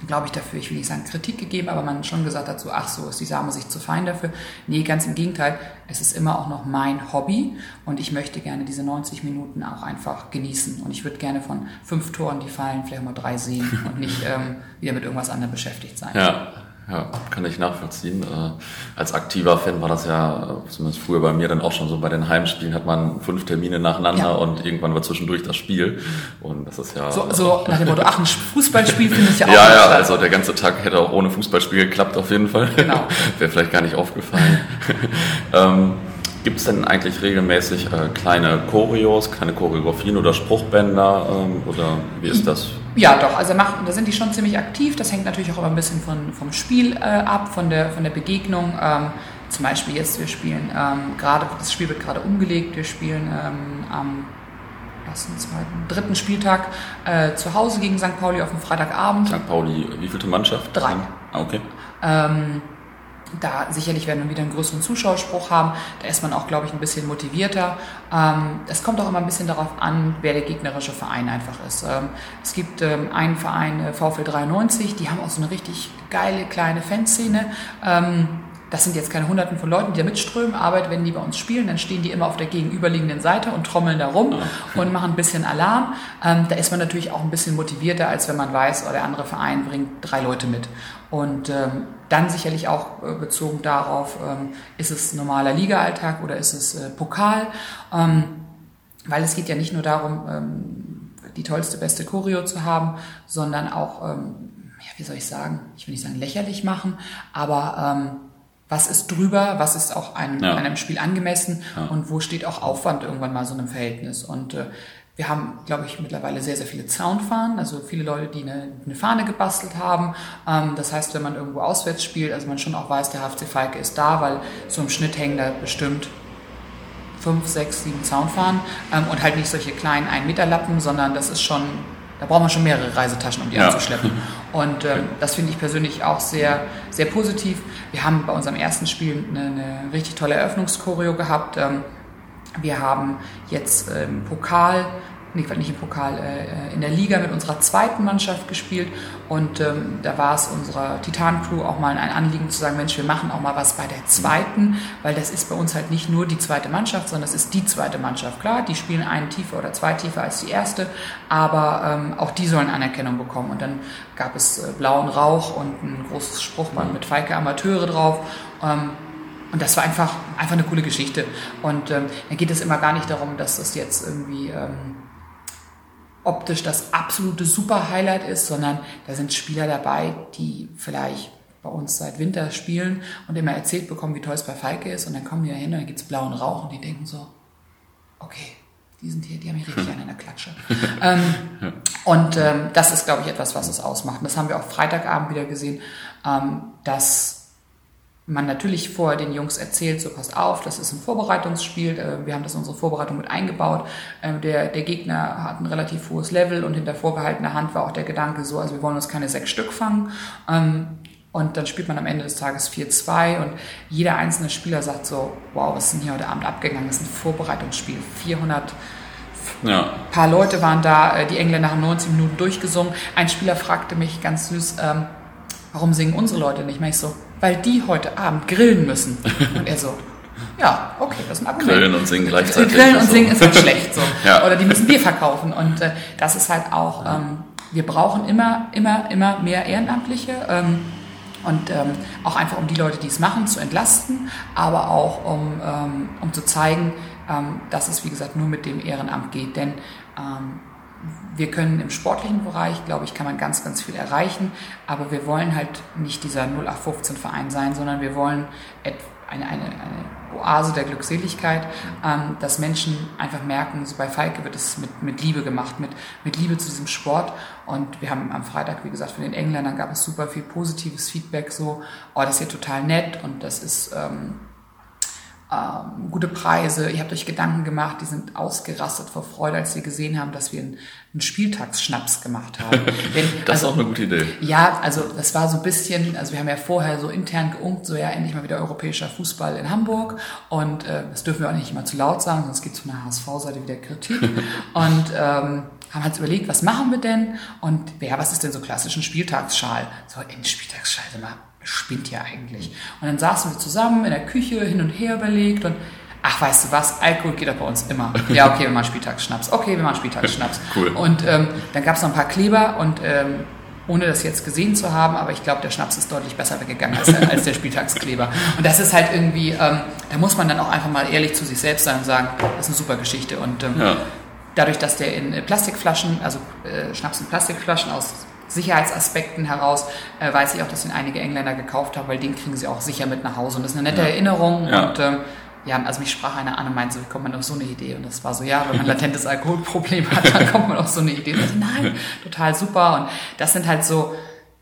B: glaube ich, dafür, ich will nicht sagen Kritik gegeben, aber man schon gesagt hat, so, ach so, ist die Same sich zu fein dafür. Nee, ganz im Gegenteil, es ist immer auch noch mein Hobby und ich möchte gerne diese 90 Minuten auch einfach genießen. Und ich würde gerne von fünf Toren, die fallen, vielleicht mal drei sehen und nicht ähm, wieder mit irgendwas anderem beschäftigt sein.
A: Ja. Ja, kann ich nachvollziehen. Äh, als aktiver Fan war das ja, zumindest früher bei mir dann auch schon so, bei den Heimspielen hat man fünf Termine nacheinander ja. und irgendwann war zwischendurch das Spiel. Und das ist ja...
B: So, so nach dem Motto, ach, ein Fußballspiel finde ich ja auch
A: Ja, ja, also der ganze Tag hätte auch ohne Fußballspiel geklappt auf jeden Fall. Genau. Wäre vielleicht gar nicht aufgefallen. ähm, Gibt es denn eigentlich regelmäßig äh, kleine Choreos, kleine Choreografien oder Spruchbänder ähm, oder wie ist das?
B: Ja, doch. Also machen, da sind die schon ziemlich aktiv. Das hängt natürlich auch immer ein bisschen von, vom Spiel äh, ab, von der, von der Begegnung. Ähm, zum Beispiel jetzt, wir spielen ähm, gerade, das Spiel wird gerade umgelegt. Wir spielen ähm, am ersten, zweiten, dritten Spieltag äh, zu Hause gegen St. Pauli auf dem Freitagabend.
A: St. Pauli, wie vielte Mannschaft?
B: Drei.
A: Ah, okay.
B: Ähm, da sicherlich werden wir wieder einen größeren Zuschauerspruch haben. Da ist man auch, glaube ich, ein bisschen motivierter. Ähm, es kommt auch immer ein bisschen darauf an, wer der gegnerische Verein einfach ist. Ähm, es gibt ähm, einen Verein, äh, VfL 93, die haben auch so eine richtig geile kleine Fanszene. Das sind jetzt keine Hunderten von Leuten, die da mitströmen, aber wenn die bei uns spielen, dann stehen die immer auf der gegenüberliegenden Seite und trommeln da rum ja. und machen ein bisschen Alarm. Ähm, da ist man natürlich auch ein bisschen motivierter, als wenn man weiß, oh, der andere Verein bringt drei Leute mit. Und ähm, dann sicherlich auch äh, bezogen darauf, ähm, ist es normaler Liga-Alltag oder ist es äh, Pokal? Ähm, weil es geht ja nicht nur darum, ähm, die tollste, beste Choreo zu haben, sondern auch, ähm, ja, wie soll ich sagen, ich will nicht sagen lächerlich machen, aber was ist drüber, was ist auch einem, ja. einem Spiel angemessen ja. und wo steht auch Aufwand irgendwann mal so einem Verhältnis. Und äh, wir haben, glaube ich, mittlerweile sehr, sehr viele Zaunfahnen, also viele Leute, die eine, eine Fahne gebastelt haben. Ähm, das heißt, wenn man irgendwo auswärts spielt, also man schon auch weiß, der HFC Falke ist da, weil so im Schnitt hängen da bestimmt fünf, sechs, sieben Zaunfahnen ähm, und halt nicht solche kleinen Ein-Meter-Lappen, sondern das ist schon, da braucht man schon mehrere Reisetaschen, um die ja. anzuschleppen. Und ähm, das finde ich persönlich auch sehr, sehr positiv. Wir haben bei unserem ersten Spiel eine, eine richtig tolle Eröffnungschoreo gehabt. Ähm, wir haben jetzt im Pokal nee, nicht im Pokal, äh, in der Liga mit unserer zweiten Mannschaft gespielt. Und ähm, da war es unserer Titan-Crew auch mal ein Anliegen zu sagen, Mensch, wir machen auch mal was bei der zweiten, weil das ist bei uns halt nicht nur die zweite Mannschaft, sondern es ist die zweite Mannschaft. Klar, die spielen einen tiefer oder zwei tiefer als die erste, aber ähm, auch die sollen Anerkennung bekommen. Und dann gab es äh, blauen Rauch und ein großes Spruchband mit Feike Amateure drauf. Ähm, und das war einfach, einfach eine coole Geschichte. Und ähm, da geht es immer gar nicht darum, dass das jetzt irgendwie ähm, optisch das absolute Super-Highlight ist, sondern da sind Spieler dabei, die vielleicht bei uns seit Winter spielen und immer erzählt bekommen, wie toll es bei Falke ist und dann kommen die da hin und dann gibt's blauen Rauch und die denken so, okay, die sind hier, die haben hier richtig einen in der Klatsche. ähm, und ähm, das ist, glaube ich, etwas, was es ausmacht. Und das haben wir auch Freitagabend wieder gesehen, ähm, dass man natürlich vorher den Jungs erzählt, so passt auf, das ist ein Vorbereitungsspiel, äh, wir haben das in unsere Vorbereitung mit eingebaut. Ähm, der, der Gegner hat ein relativ hohes Level und hinter vorgehaltener Hand war auch der Gedanke so, also wir wollen uns keine sechs Stück fangen. Ähm, und dann spielt man am Ende des Tages 4-2 und jeder einzelne Spieler sagt so, wow, was ist denn hier heute Abend abgegangen? Das ist ein Vorbereitungsspiel, 400 ja. paar Leute waren da, äh, die Engländer haben 90 Minuten durchgesungen. Ein Spieler fragte mich ganz süß, ähm, warum singen unsere Leute nicht? mehr? ich so, weil die heute Abend grillen müssen. Und er so, ja, okay, das ist ein Argument.
A: Grillen und singen gleichzeitig.
B: Grillen und singen ist halt schlecht so. Ja. Oder die müssen Bier verkaufen. Und äh, das ist halt auch, ähm, wir brauchen immer, immer, immer mehr Ehrenamtliche. Ähm, und ähm, auch einfach um die Leute, die es machen, zu entlasten, aber auch um, ähm, um zu zeigen, ähm, dass es, wie gesagt, nur mit dem Ehrenamt geht. Denn ähm, wir können im sportlichen Bereich, glaube ich, kann man ganz, ganz viel erreichen, aber wir wollen halt nicht dieser 0815-Verein sein, sondern wir wollen eine, eine, eine Oase der Glückseligkeit, ähm, dass Menschen einfach merken, so bei Falke wird es mit, mit Liebe gemacht, mit, mit Liebe zu diesem Sport. Und wir haben am Freitag, wie gesagt, von den Engländern gab es super viel positives Feedback, so, oh, das ist ja total nett und das ist... Ähm, ähm, gute Preise, ihr habt euch Gedanken gemacht, die sind ausgerastet vor Freude, als sie gesehen haben, dass wir einen, einen Spieltagsschnaps gemacht haben.
A: Denn, das also, ist auch eine gute Idee.
B: Ja, also das war so ein bisschen, also wir haben ja vorher so intern geunkt, so ja, endlich mal wieder europäischer Fußball in Hamburg und äh, das dürfen wir auch nicht immer zu laut sagen, sonst gibt es von der HSV-Seite wieder Kritik und ähm, haben halt überlegt, was machen wir denn und ja, was ist denn so klassischen Spieltagsschal? So, ein Spieltagsschal, mal spinnt ja eigentlich? Und dann saßen wir zusammen in der Küche, hin und her überlegt und ach, weißt du was, Alkohol geht doch bei uns immer. Ja, okay, wir machen Spieltagsschnaps. Okay, wir machen Spieltagsschnaps. cool. Und ähm, dann gab es noch ein paar Kleber und ähm, ohne das jetzt gesehen zu haben, aber ich glaube, der Schnaps ist deutlich besser weggegangen als, als der Spieltagskleber. Und das ist halt irgendwie, ähm, da muss man dann auch einfach mal ehrlich zu sich selbst sein und sagen, das ist eine super Geschichte. Und ähm, ja. dadurch, dass der in Plastikflaschen, also äh, Schnaps in Plastikflaschen aus Sicherheitsaspekten heraus äh, weiß ich auch, dass ihn einige Engländer gekauft haben, weil den kriegen sie auch sicher mit nach Hause. Und das ist eine nette ja. Erinnerung. Ja. Und ähm, ja, also mich sprach einer an und meinte so, wie kommt man auf so eine Idee? Und das war so, ja, wenn man latentes Alkoholproblem hat, dann kommt man auf so eine Idee. Und ich so, nein, total super. Und das sind halt so,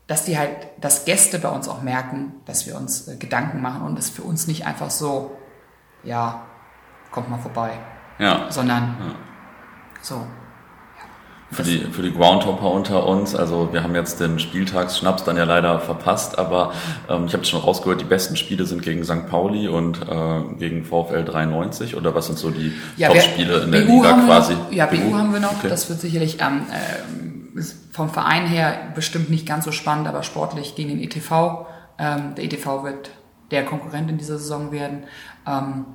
B: dass die halt, dass Gäste bei uns auch merken, dass wir uns äh, Gedanken machen und es für uns nicht einfach so, ja, kommt mal vorbei. Ja. Sondern ja. so,
A: für die, für die Groundhopper unter uns, also wir haben jetzt den Spieltagsschnaps dann ja leider verpasst, aber ähm, ich habe schon rausgehört, die besten Spiele sind gegen St. Pauli und äh, gegen VfL 93 oder was sind so die ja, Top-Spiele in der BU Liga quasi?
B: Noch, ja, BU, BU haben wir noch, okay. das wird sicherlich ähm, äh, vom Verein her bestimmt nicht ganz so spannend, aber sportlich gegen den ETV. Ähm, der ETV wird der Konkurrent in dieser Saison werden. Ähm,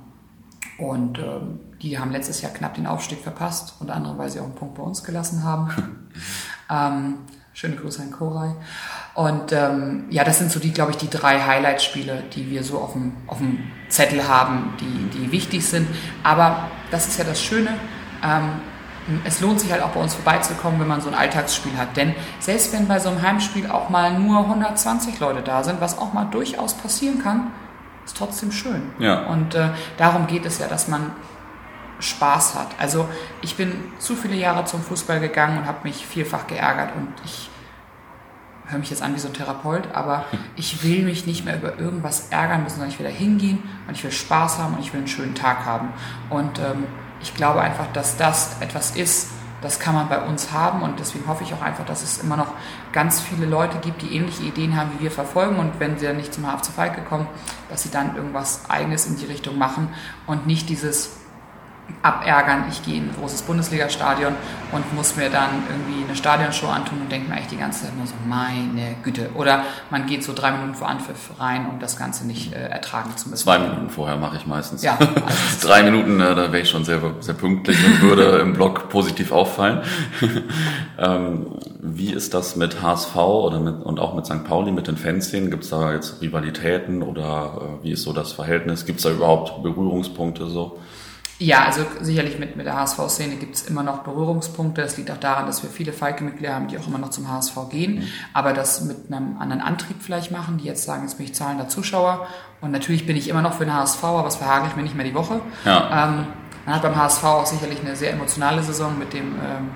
B: und ähm, die haben letztes Jahr knapp den Aufstieg verpasst, unter anderem, weil sie auch einen Punkt bei uns gelassen haben. ähm, schöne Grüße an Koray. Und ähm, ja, das sind so die, glaube ich, die drei Highlight-Spiele, die wir so auf dem, auf dem Zettel haben, die, die wichtig sind. Aber das ist ja das Schöne. Ähm, es lohnt sich halt auch bei uns vorbeizukommen, wenn man so ein Alltagsspiel hat. Denn selbst wenn bei so einem Heimspiel auch mal nur 120 Leute da sind, was auch mal durchaus passieren kann, ist trotzdem schön.
A: Ja.
B: Und äh, darum geht es ja, dass man Spaß hat. Also ich bin zu viele Jahre zum Fußball gegangen und habe mich vielfach geärgert und ich höre mich jetzt an wie so ein Therapeut, aber ich will mich nicht mehr über irgendwas ärgern müssen, sondern ich will da hingehen und ich will Spaß haben und ich will einen schönen Tag haben. Und ähm, ich glaube einfach, dass das etwas ist, das kann man bei uns haben und deswegen hoffe ich auch einfach, dass es immer noch ganz viele Leute gibt, die ähnliche Ideen haben, wie wir verfolgen und wenn sie dann nicht zum HFC Falke kommen, dass sie dann irgendwas Eigenes in die Richtung machen und nicht dieses abärgern. Ich gehe in ein großes Bundesligastadion und muss mir dann irgendwie eine Stadionshow antun und denke mir eigentlich die ganze Zeit nur so, meine Güte. Oder man geht so drei Minuten vor Anpfiff rein, um das Ganze nicht äh, ertragen zu müssen.
A: Zwei Minuten vorher mache ich meistens.
B: Ja.
A: Also drei Minuten, äh, da wäre ich schon sehr, sehr pünktlich und würde im Blog positiv auffallen. ähm, wie ist das mit HSV oder mit, und auch mit St. Pauli, mit den Fanszenen? Gibt es da jetzt Rivalitäten oder äh, wie ist so das Verhältnis? Gibt es da überhaupt Berührungspunkte so?
B: Ja, also sicherlich mit, mit der HSV-Szene gibt es immer noch Berührungspunkte. Das liegt auch daran, dass wir viele Falke-Mitglieder haben, die auch immer noch zum HSV gehen, mhm. aber das mit einem anderen Antrieb vielleicht machen, die jetzt sagen, jetzt bin ich zahlender Zuschauer. Und natürlich bin ich immer noch für den HSV, aber das verhage ich mir nicht mehr die Woche. Ja. Ähm, man hat beim HSV auch sicherlich eine sehr emotionale Saison mit dem ähm,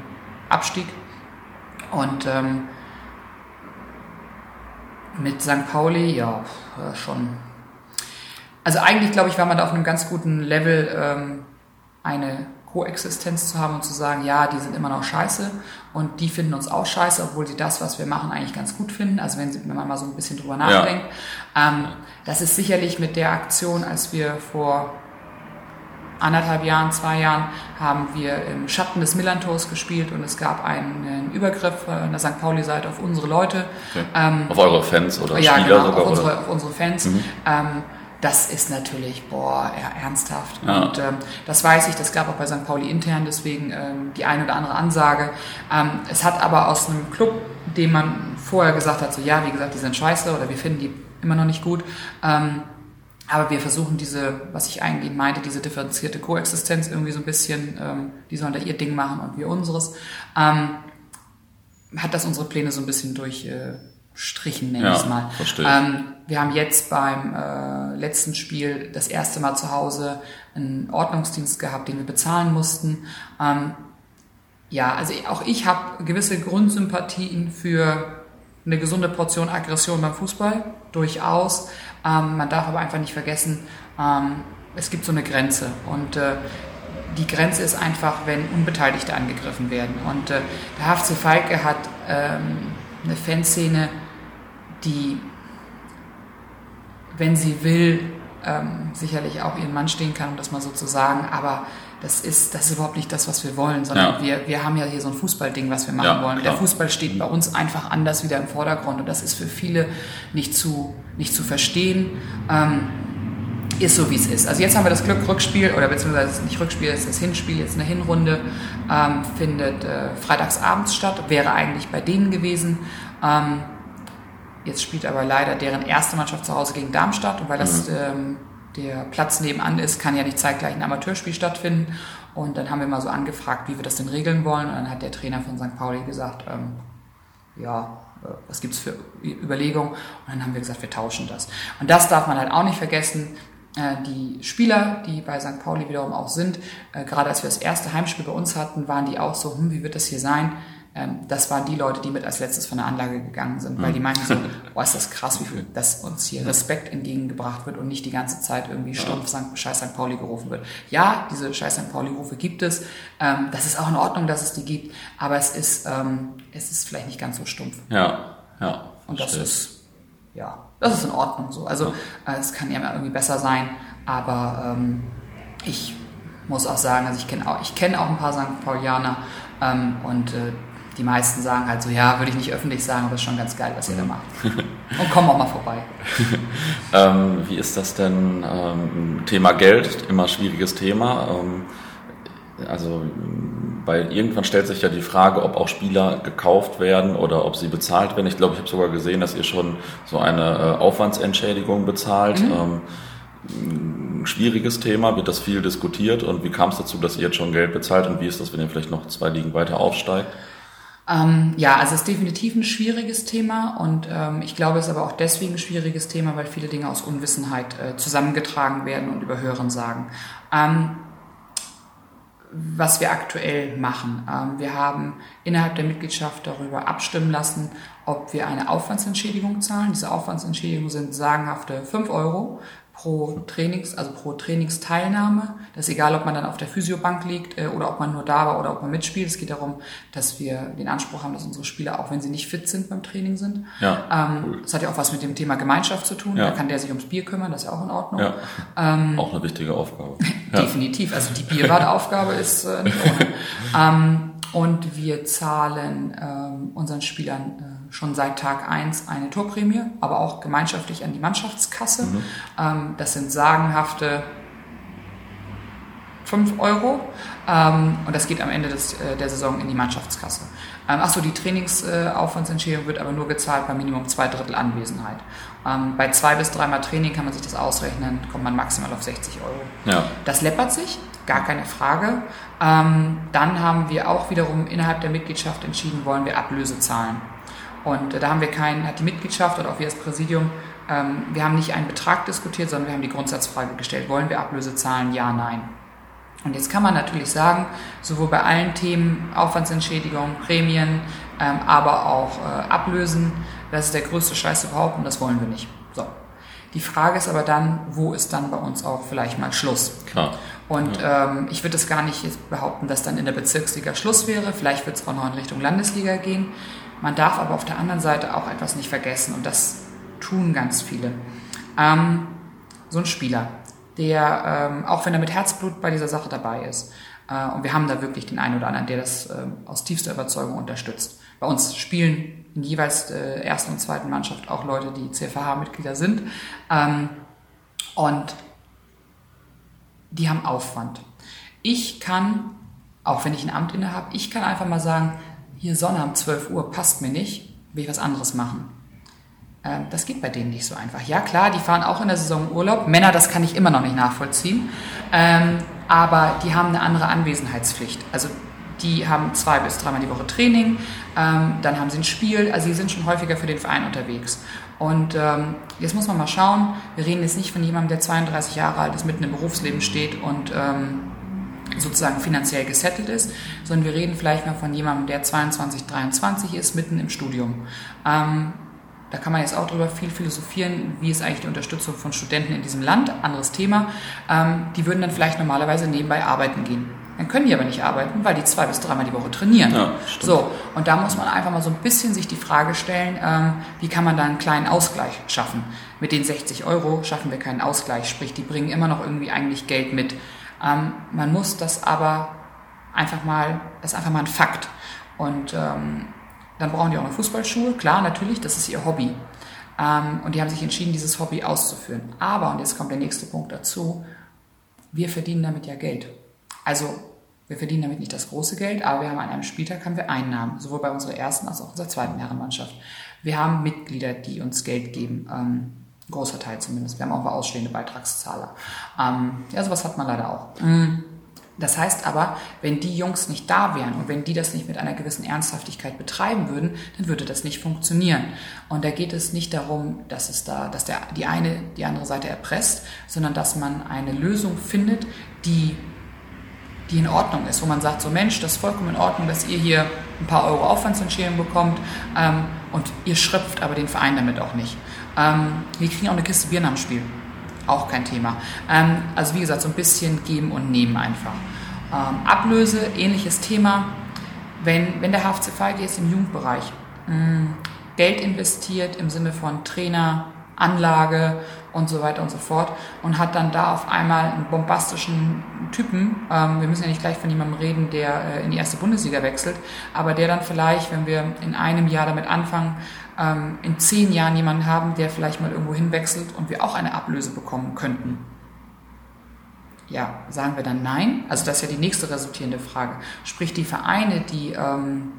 B: Abstieg. Und ähm, mit St. Pauli, ja, schon. Also eigentlich, glaube ich, war man da auf einem ganz guten Level, ähm, eine Koexistenz zu haben und zu sagen, ja, die sind immer noch scheiße und die finden uns auch scheiße, obwohl sie das, was wir machen, eigentlich ganz gut finden. Also wenn, sie, wenn man mal so ein bisschen drüber nachdenkt. Ja. Ähm, das ist sicherlich mit der Aktion, als wir vor anderthalb Jahren, zwei Jahren, haben wir im Schatten des Millantors gespielt und es gab einen, Übergriff an der St. Pauli-Seite auf unsere Leute.
A: Okay. Ähm, auf eure Fans oder
B: ja, Spieler genau, sogar? Auf unsere, auf unsere Fans. Mhm. Ähm, das ist natürlich, boah, ernsthaft. Ja. Und ähm, das weiß ich, das gab auch bei St. Pauli intern, deswegen ähm, die eine oder andere Ansage. Ähm, es hat aber aus einem Club, dem man vorher gesagt hat, so ja, wie gesagt, die sind scheiße oder wir finden die immer noch nicht gut. Ähm, aber wir versuchen diese, was ich eingehend meinte, diese differenzierte Koexistenz irgendwie so ein bisschen, ähm, die sollen da ihr Ding machen und wir unseres, ähm, hat das unsere Pläne so ein bisschen durch, äh, strichen, nenne ja, ich es mal.
A: Verstehe.
B: Ähm, wir haben jetzt beim äh, letzten Spiel das erste Mal zu Hause einen Ordnungsdienst gehabt, den wir bezahlen mussten. Ähm, ja, also auch ich habe gewisse Grundsympathien für eine gesunde Portion Aggression beim Fußball, durchaus. Ähm, man darf aber einfach nicht vergessen, ähm, es gibt so eine Grenze und äh, die Grenze ist einfach, wenn Unbeteiligte angegriffen werden. Und äh, der HFC Falke hat ähm, eine Fanszene, die, wenn sie will, ähm, sicherlich auch ihren Mann stehen kann, um das mal so zu sagen, aber das ist, das ist überhaupt nicht das, was wir wollen, sondern ja. wir, wir haben ja hier so ein Fußballding, was wir machen ja, wollen. Klar. Der Fußball steht bei uns einfach anders wieder im Vordergrund und das ist für viele nicht zu, nicht zu verstehen. Ähm, ist so, wie es ist. Also jetzt haben wir das Glück, Rückspiel, oder beziehungsweise nicht Rückspiel, es ist das Hinspiel, jetzt eine Hinrunde, ähm, findet äh, freitagsabends statt, wäre eigentlich bei denen gewesen. Ähm, Jetzt spielt aber leider deren erste Mannschaft zu Hause gegen Darmstadt und weil das mhm. ähm, der Platz nebenan ist, kann ja nicht zeitgleich ein Amateurspiel stattfinden. Und dann haben wir mal so angefragt, wie wir das denn regeln wollen. Und dann hat der Trainer von St. Pauli gesagt, ähm, ja, äh, was gibt's für Überlegungen? Und dann haben wir gesagt, wir tauschen das. Und das darf man halt auch nicht vergessen. Äh, die Spieler, die bei St. Pauli wiederum auch sind, äh, gerade als wir das erste Heimspiel bei uns hatten, waren die auch so, hm, wie wird das hier sein? Ähm, das waren die Leute, die mit als letztes von der Anlage gegangen sind, weil die meinten so, boah, ist das krass, wie viel, dass uns hier Respekt entgegengebracht wird und nicht die ganze Zeit irgendwie stumpf St. Scheiß St. Pauli gerufen wird. Ja, diese Scheiß St. Pauli-Rufe gibt es. Ähm, das ist auch in Ordnung, dass es die gibt, aber es ist, ähm, es ist vielleicht nicht ganz so stumpf.
A: Ja, ja.
B: Und das ist, ja, das ist in Ordnung so. Also. Äh, es kann ja irgendwie besser sein, aber ich muss auch sagen, also ich kenne auch, ich kenne auch ein paar St. Paulianer und äh, die meisten sagen halt so, ja, würde ich nicht öffentlich sagen, aber es ist schon ganz geil, was ihr da macht. Und komm auch mal vorbei.
A: ähm, wie ist das denn? Ähm, Thema Geld, immer schwieriges Thema. Ähm, also weil irgendwann stellt sich ja die Frage, ob auch Spieler gekauft werden oder ob sie bezahlt werden. Ich glaube, ich habe sogar gesehen, dass ihr schon so eine äh, Aufwandsentschädigung bezahlt. Mhm. Ähm, ein schwieriges Thema, wird das viel diskutiert und wie kam es dazu, dass ihr jetzt schon Geld bezahlt und wie ist das, wenn ihr vielleicht noch zwei Ligen weiter aufsteigt?
B: Ähm, ja, also es ist definitiv ein schwieriges Thema und ähm, ich glaube, es ist aber auch deswegen ein schwieriges Thema, weil viele Dinge aus Unwissenheit äh, zusammengetragen werden und über Hören sagen. Ähm, was wir aktuell machen. Ähm, wir haben innerhalb der Mitgliedschaft darüber abstimmen lassen, ob wir eine Aufwandsentschädigung zahlen. Diese Aufwandsentschädigungen sind sagenhafte 5 Euro pro Trainings, also pro Trainingsteilnahme. Das ist egal, ob man dann auf der Physiobank liegt äh, oder ob man nur da war oder ob man mitspielt. Es geht darum, dass wir den Anspruch haben, dass unsere Spieler, auch wenn sie nicht fit sind beim Training sind. Ja, ähm, cool. Das hat ja auch was mit dem Thema Gemeinschaft zu tun. Ja. Da kann der sich ums Bier kümmern, das ist ja auch in Ordnung. Ja.
A: Ähm, auch eine wichtige Aufgabe.
B: definitiv. Also die Bierwartaufgabe ist äh, nicht ohne. ähm, und wir zahlen ähm, unseren Spielern äh, schon seit Tag eins eine Torprämie, aber auch gemeinschaftlich an die Mannschaftskasse. Mhm. Ähm, das sind sagenhafte 5 Euro ähm, und das geht am Ende des, äh, der Saison in die Mannschaftskasse. Ähm, Achso, die Trainingsaufwandsentschädigung wird aber nur gezahlt bei Minimum zwei Drittel Anwesenheit. Ähm, bei zwei bis dreimal Training kann man sich das ausrechnen, kommt man maximal auf 60 Euro. Ja. Das läppert sich, gar keine Frage. Ähm, dann haben wir auch wiederum innerhalb der Mitgliedschaft entschieden, wollen wir Ablöse zahlen. Und äh, da haben wir keinen, hat die Mitgliedschaft oder auch wir als Präsidium, ähm, wir haben nicht einen Betrag diskutiert, sondern wir haben die Grundsatzfrage gestellt, wollen wir Ablöse zahlen? Ja, nein. Und jetzt kann man natürlich sagen, sowohl bei allen Themen Aufwandsentschädigung, Prämien, ähm, aber auch äh, Ablösen, das ist der größte Scheiß überhaupt und das wollen wir nicht. So. Die Frage ist aber dann, wo ist dann bei uns auch vielleicht mal Schluss? Klar. Und ja. ähm, ich würde es gar nicht behaupten, dass dann in der Bezirksliga Schluss wäre. Vielleicht wird es auch noch in Richtung Landesliga gehen. Man darf aber auf der anderen Seite auch etwas nicht vergessen und das tun ganz viele. Ähm, so ein Spieler, der, ähm, auch wenn er mit Herzblut bei dieser Sache dabei ist, äh, und wir haben da wirklich den einen oder anderen, der das äh, aus tiefster Überzeugung unterstützt. Bei uns spielen in jeweils der äh, ersten und zweiten Mannschaft auch Leute, die CFH-Mitglieder sind. Ähm, und die haben Aufwand. Ich kann, auch wenn ich ein Amt inne habe, ich kann einfach mal sagen, hier Sonne um 12 Uhr passt mir nicht, will ich was anderes machen. Ähm, das geht bei denen nicht so einfach. Ja, klar, die fahren auch in der Saison Urlaub. Männer, das kann ich immer noch nicht nachvollziehen. Ähm, aber die haben eine andere Anwesenheitspflicht. Also die haben zwei bis dreimal die Woche Training, ähm, dann haben sie ein Spiel, also sie sind schon häufiger für den Verein unterwegs. Und jetzt muss man mal schauen, wir reden jetzt nicht von jemandem, der 32 Jahre alt ist, mitten im Berufsleben steht und sozusagen finanziell gesettelt ist, sondern wir reden vielleicht mal von jemandem, der 22, 23 ist, mitten im Studium. Ähm, da kann man jetzt auch drüber viel philosophieren, wie ist eigentlich die Unterstützung von Studenten in diesem Land, anderes Thema. Ähm, die würden dann vielleicht normalerweise nebenbei arbeiten gehen. Dann können die aber nicht arbeiten, weil die zwei bis dreimal die Woche trainieren. Ja, so, und da muss man einfach mal so ein bisschen sich die Frage stellen, ähm, wie kann man da einen kleinen Ausgleich schaffen? Mit den 60 Euro schaffen wir keinen Ausgleich, sprich, die bringen immer noch irgendwie eigentlich Geld mit. Ähm, man muss das aber einfach mal, das ist einfach mal ein Fakt. Und ähm, dann brauchen die auch noch Fußballschuhe. Klar, natürlich, das ist ihr Hobby. Ähm, und die haben sich entschieden, dieses Hobby auszuführen. Aber, und jetzt kommt der nächste Punkt dazu, wir verdienen damit ja Geld. Also, wir verdienen damit nicht das große Geld, aber wir haben an einem Spieltag haben wir Einnahmen, sowohl bei unserer ersten als auch unserer zweiten Herrenmannschaft. Wir haben Mitglieder, die uns Geld geben. Ähm, großer Teil zumindest. Wir haben auch mal ausstehende Beitragszahler. Ähm, ja, sowas hat man leider auch. Mhm. Das heißt aber, wenn die Jungs nicht da wären und wenn die das nicht mit einer gewissen Ernsthaftigkeit betreiben würden, dann würde das nicht funktionieren. Und da geht es nicht darum, dass es da, dass der, die eine die andere Seite erpresst, sondern dass man eine Lösung findet, die, die in Ordnung ist, wo man sagt, so Mensch, das ist vollkommen in Ordnung, dass ihr hier ein paar Euro Aufwandsentschädigung bekommt ähm, und ihr schröpft aber den Verein damit auch nicht. Ähm, wir kriegen auch eine Kiste Bier nach dem Spiel auch kein Thema. Ähm, also wie gesagt, so ein bisschen geben und nehmen einfach. Ähm, Ablöse, ähnliches Thema. Wenn, wenn der HFC Feige jetzt im Jugendbereich mh, mm, Geld investiert im Sinne von Trainer, Anlage und so weiter und so fort und hat dann da auf einmal einen bombastischen Typen, ähm, wir müssen ja nicht gleich von jemandem reden, der äh, in die erste Bundesliga wechselt, aber der dann vielleicht, wenn wir in einem Jahr damit anfangen, ähm, in zehn Jahren jemanden haben, der vielleicht mal irgendwo hinwechselt und wir auch eine Ablöse bekommen könnten. Ja, sagen wir dann nein? Also das ist ja die nächste resultierende Frage. Sprich, die Vereine, die ähm,